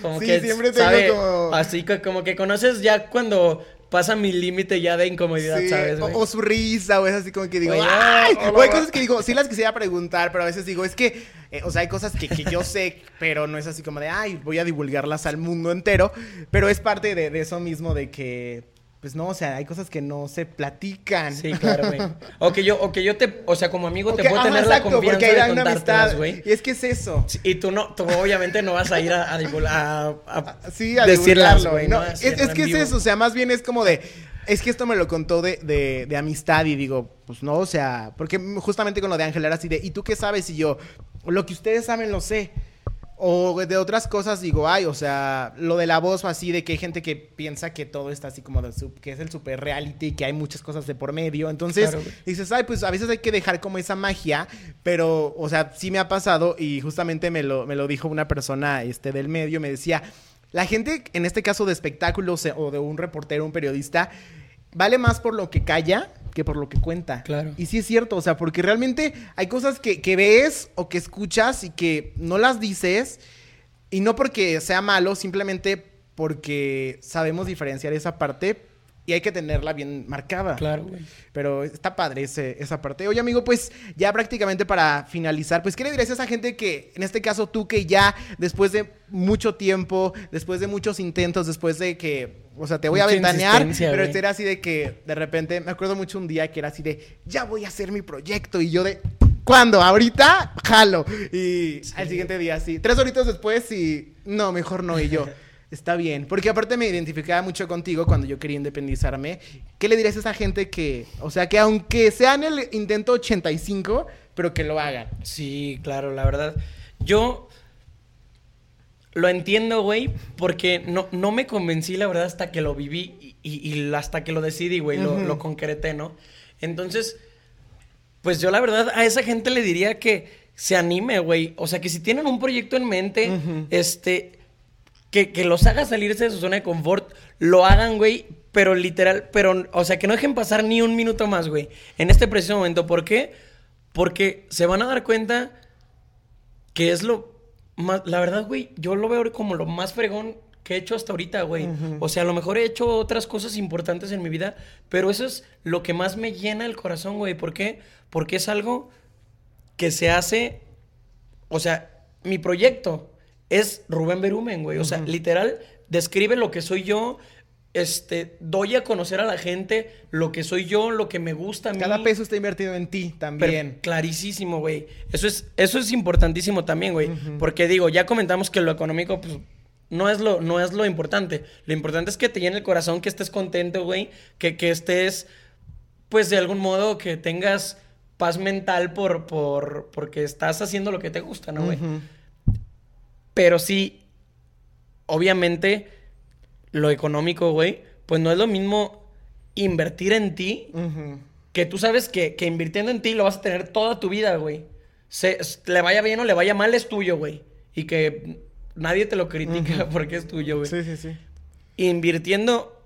como que siempre sabe, como... así que como que conoces ya cuando pasa mi límite ya de incomodidad, ¿sabes? O, su risa, o es así como que digo, ¡ay! O hay cosas que digo, sí las quisiera preguntar, pero a veces digo, es que, eh, o sea, hay cosas que, que, yo sé, pero no es así como de, ay, voy a divulgarlas al mundo entero, pero es parte de, de eso mismo de que, pues no, o sea, hay cosas que no se platican. Sí, claro, güey. O que yo, o que yo te, o sea, como amigo te puedo tener la confianza de contártelas, güey. Y es que es eso. y tú no, tú obviamente no vas a ir a, a, a, a sí, a decirlas, güey. No, es, es que es eso, o sea, más bien es como de, es que esto me lo contó de, de, de, amistad y digo, pues no, o sea, porque justamente con lo de Ángel era así de, ¿y tú qué sabes? Y yo, lo que ustedes saben lo sé. O de otras cosas digo, ay, o sea, lo de la voz o así, de que hay gente que piensa que todo está así como de que es el super reality, que hay muchas cosas de por medio. Entonces dices, ay, pues a veces hay que dejar como esa magia, pero, o sea, sí me ha pasado y justamente me lo, me lo dijo una persona este, del medio, me decía, la gente, en este caso de espectáculos eh, o de un reportero, un periodista, vale más por lo que calla que por lo que cuenta. Claro. Y sí es cierto, o sea, porque realmente hay cosas que, que ves o que escuchas y que no las dices, y no porque sea malo, simplemente porque sabemos diferenciar esa parte, y hay que tenerla bien marcada. Claro, güey. Pero está padre esa parte. Oye, amigo, pues ya prácticamente para finalizar, pues, ¿qué le dirías a esa gente que, en este caso tú, que ya después de mucho tiempo, después de muchos intentos, después de que, o sea, te voy a ventanear, pero este era así de que de repente, me acuerdo mucho un día que era así de, ya voy a hacer mi proyecto, y yo de, ¿cuándo? ¿Ahorita? Jalo. Y al siguiente día, sí. Tres horitas después, y no, mejor no, y yo. Está bien, porque aparte me identificaba mucho contigo cuando yo quería independizarme. ¿Qué le dirías a esa gente que, o sea, que aunque sea en el intento 85, pero que lo hagan? Sí, claro, la verdad. Yo lo entiendo, güey, porque no, no me convencí, la verdad, hasta que lo viví y, hasta que lo decidí, güey, lo, concreté, ¿no? Entonces, pues yo la verdad a esa gente le diría que se anime, güey. O sea, que si tienen un proyecto en mente, este que, los haga salirse de su zona de confort, lo hagan, güey, pero literal, pero, o sea, que no dejen pasar ni un minuto más, güey, en este preciso momento. ¿Por qué? Porque se van a dar cuenta que es lo más, la verdad, güey, yo lo veo como lo más fregón que he hecho hasta ahorita, güey. O sea, a lo mejor he hecho otras cosas importantes en mi vida, pero eso es lo que más me llena el corazón, güey. ¿Por qué? Porque es algo que se hace, o sea, mi proyecto es Rubén Berumen, güey. O sea, literal, describe lo que soy yo. Este, doy a conocer a la gente lo que soy yo, lo que me gusta a mí. Cada peso está invertido en ti también. clarísimo, güey. Eso es, eso es importantísimo también, güey. Porque digo, ya comentamos que lo económico, pues, no es lo, no es lo importante. Lo importante es que te llene el corazón, que estés contento, güey. Que, que estés, pues, de algún modo, que tengas paz mental por, por, porque estás haciendo lo que te gusta, ¿no, güey? Pero sí, obviamente, lo económico, güey, pues no es lo mismo invertir en ti que tú sabes que, que, invirtiendo en ti lo vas a tener toda tu vida, güey. Se, le vaya bien o le vaya mal, es tuyo, güey. Y que nadie te lo critica porque es tuyo, güey. Sí, sí, sí. Invirtiendo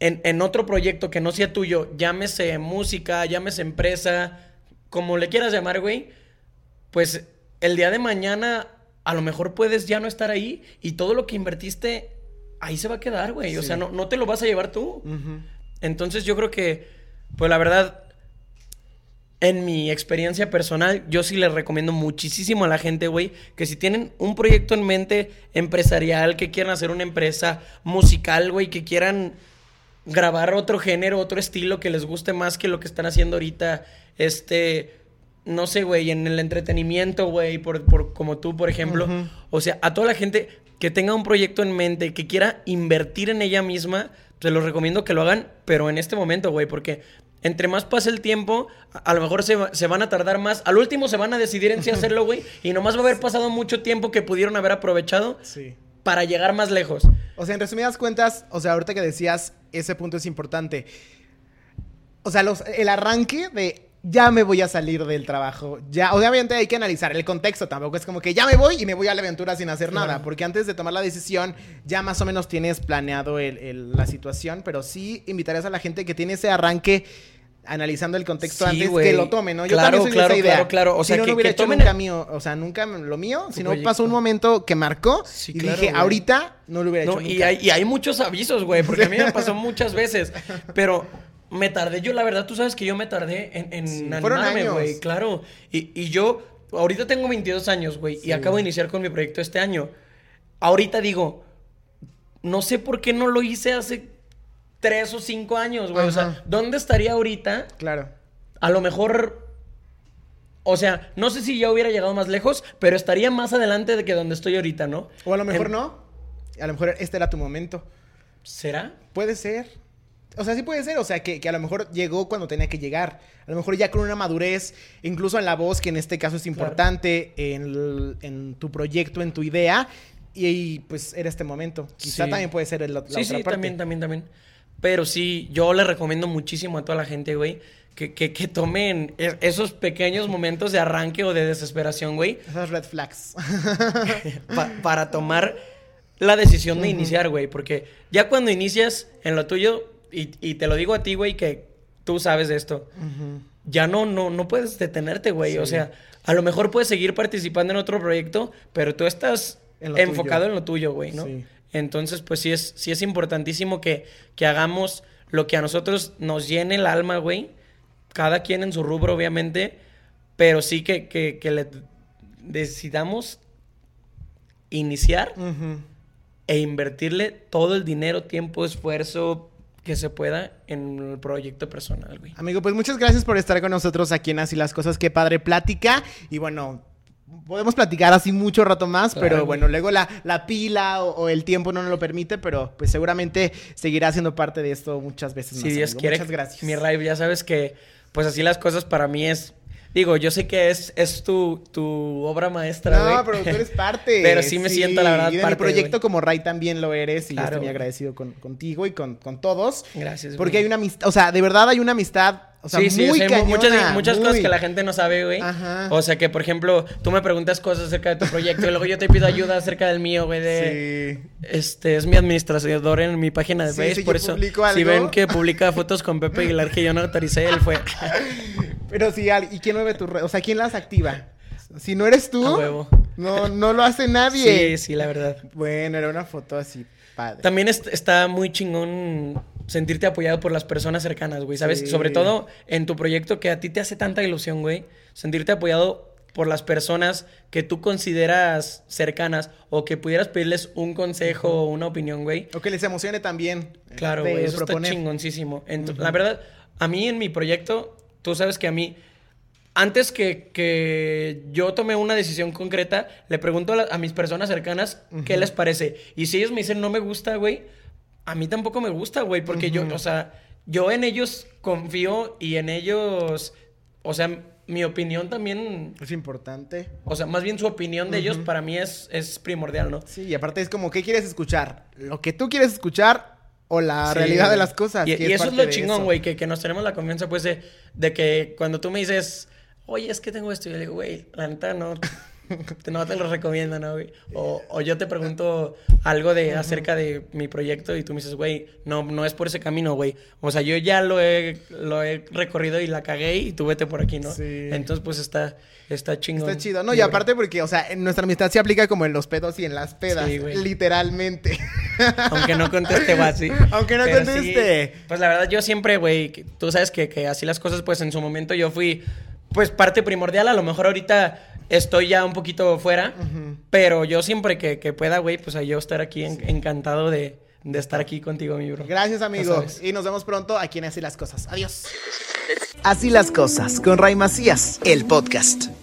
en, en, otro proyecto que no sea tuyo, llámese música, llámese empresa, como le quieras llamar, güey, pues el día de mañana a lo mejor puedes ya no estar ahí y todo lo que invertiste ahí se va a quedar, güey. O sea, no, no te lo vas a llevar tú. Entonces yo creo que, pues la verdad, en mi experiencia personal, yo sí les recomiendo muchísimo a la gente, güey, que si tienen un proyecto en mente empresarial, que quieran hacer una empresa musical, güey, que quieran grabar otro género, otro estilo que les guste más que lo que están haciendo ahorita, este no sé, güey, en el entretenimiento, güey, por, por, como tú, por ejemplo. O sea, a toda la gente que tenga un proyecto en mente, que quiera invertir en ella misma, se los recomiendo que lo hagan, pero en este momento, güey, porque entre más pase el tiempo, a, lo mejor se, se, van a tardar más. Al último se van a decidir en sí hacerlo, güey, y nomás va a haber pasado mucho tiempo que pudieron haber aprovechado para llegar más lejos. O sea, en resumidas cuentas, o sea, ahorita que decías, ese punto es importante. O sea, los, el arranque de ya me voy a salir del trabajo. Ya, obviamente hay que analizar el contexto. Tampoco es como que ya me voy y me voy a la aventura sin hacer nada. Porque antes de tomar la decisión, ya más o menos tienes planeado la situación. Pero sí invitarías a la gente que tiene ese arranque analizando el contexto antes que lo tome, ¿no? Yo claro, también soy claro, esa idea. claro, claro. O sea, no, que, no hubiera hecho nunca mío, o sea, nunca lo mío, sino pasó un momento que marcó y dije, ahorita no lo hubiera hecho y Hay, y hay muchos avisos, güey, porque a mí me pasó muchas veces, pero me tardé yo, la verdad, tú sabes que yo me tardé en, en animarme, güey, claro. Y, y, yo, ahorita tengo 22 años, güey, y acabo de iniciar con mi proyecto este año. Ahorita digo, no sé por qué no lo hice hace tres o cinco años, güey. O sea, ¿dónde estaría ahorita? Claro. A lo mejor. O sea, no sé si ya hubiera llegado más lejos, pero estaría más adelante de que donde estoy ahorita, ¿no? O a lo mejor no. A lo mejor este era tu momento. ¿Será? Puede ser. O sea, sí puede ser, o sea, que, a lo mejor llegó cuando tenía que llegar. A lo mejor ya con una madurez, incluso en la voz, que en este caso es importante, en, tu proyecto, en tu idea, y, pues era este momento. Quizá también puede ser la, sí, sí, también, también, también. Pero sí, yo le recomiendo muchísimo a toda la gente, güey, que, que, que, tomen e, esos pequeños momentos de arranque o de desesperación, güey. Esas red flags. para tomar la decisión de iniciar, güey. Porque ya cuando inicias en lo tuyo, y, te lo digo a ti, güey, que tú sabes de esto. Ya no, no, no puedes detenerte, güey. O sea, a lo mejor puedes seguir participando en otro proyecto, pero tú estás enfocado en lo tuyo, güey, ¿no? Entonces, pues sí es, sí es importantísimo que, que hagamos lo que a nosotros nos llene el alma, güey. Cada quien en su rubro, obviamente. Pero sí que, que, que le decidamos iniciar e invertirle todo el dinero, tiempo, esfuerzo, que se pueda en el proyecto personal, güey. Amigo, pues muchas gracias por estar con nosotros aquí en Así las Cosas. Qué padre plática. Y bueno, podemos platicar así mucho rato más, pero bueno, luego la, la pila o, el tiempo no nos lo permite, pero pues seguramente seguirá siendo parte de esto muchas veces más. Si Dios quiere. Muchas gracias. Mi Ray, ya sabes que pues así las cosas para mí es Digo, yo sé que es, es tu, tu obra maestra, No, pero tú eres parte. pero sí me siento, la verdad, y de mi proyecto como Ray también lo eres y yo estoy muy agradecido con, contigo y con, con todos. Gracias, Porque hay una amistad, o sea, de verdad hay una amistad o sea, sí, sí, muy muchas, muchas cosas que la gente no sabe, güey. Ajá. O sea, que por ejemplo, tú me preguntas cosas acerca de tu proyecto y luego yo te pido ayuda acerca del mío, güey. De, sí. Este es mi administrador en mi página de Facebook. por eso, si ven que publica fotos con Pepe Aguilar que yo no autoricé, él fue. Pero sí, ¿y quién mueve tu red? O sea, ¿quién las activa? Si no eres tú, no, no lo hace nadie. Sí, sí, la verdad. Bueno, era una foto así, padre. También está muy chingón sentirte apoyado por las personas cercanas, güey, ¿sabes? Sobre todo en tu proyecto que a ti te hace tanta ilusión, güey. Sentirte apoyado por las personas que tú consideras cercanas o que pudieras pedirles un consejo o una opinión, güey. O que les emocione también. Claro, güey, eso está chingoncísimo. La verdad, a mí en mi proyecto, tú sabes que a mí, antes que, que yo tome una decisión concreta, le pregunto a, mis personas cercanas qué les parece. Y si ellos me dicen no me gusta, güey, a mí tampoco me gusta, güey, porque yo, o sea, yo en ellos confío y en ellos, o sea, mi opinión también... Es importante. O sea, más bien su opinión de ellos para mí es, es primordial, ¿no? Sí, y aparte es como, ¿qué quieres escuchar? ¿Lo que tú quieres escuchar o la realidad de las cosas? Y, eso es lo chingón, güey, que, que, nos tenemos la confianza, pues, de, de que cuando tú me dices, oye, es que tengo esto, yo digo, güey, la neta no... no te lo recomiendo, ¿no, güey? O, yo te pregunto algo de acerca de mi proyecto y tú me dices, güey, no, no es por ese camino, güey. O sea, yo ya lo he, lo he recorrido y la cagué y tú vete por aquí, ¿no? Sí. Entonces, pues está, está chingón. Está chido, ¿no? Y aparte porque, o sea, en nuestra amistad se aplica como en los pedos y en las pedas, literalmente. Aunque no conteste, güey, sí. Aunque no conteste. pues la verdad, yo siempre, güey, tú sabes que, que así las cosas, pues en su momento yo fui, pues parte primordial. A lo mejor ahorita estoy ya un poquito fuera, pero yo siempre que, pueda, güey, pues yo estar aquí encantado de, de estar aquí contigo, mi bro. Gracias, amigo. Y nos vemos pronto aquí en Así las Cosas. Adiós. Así las Cosas con Ray Macías, el podcast.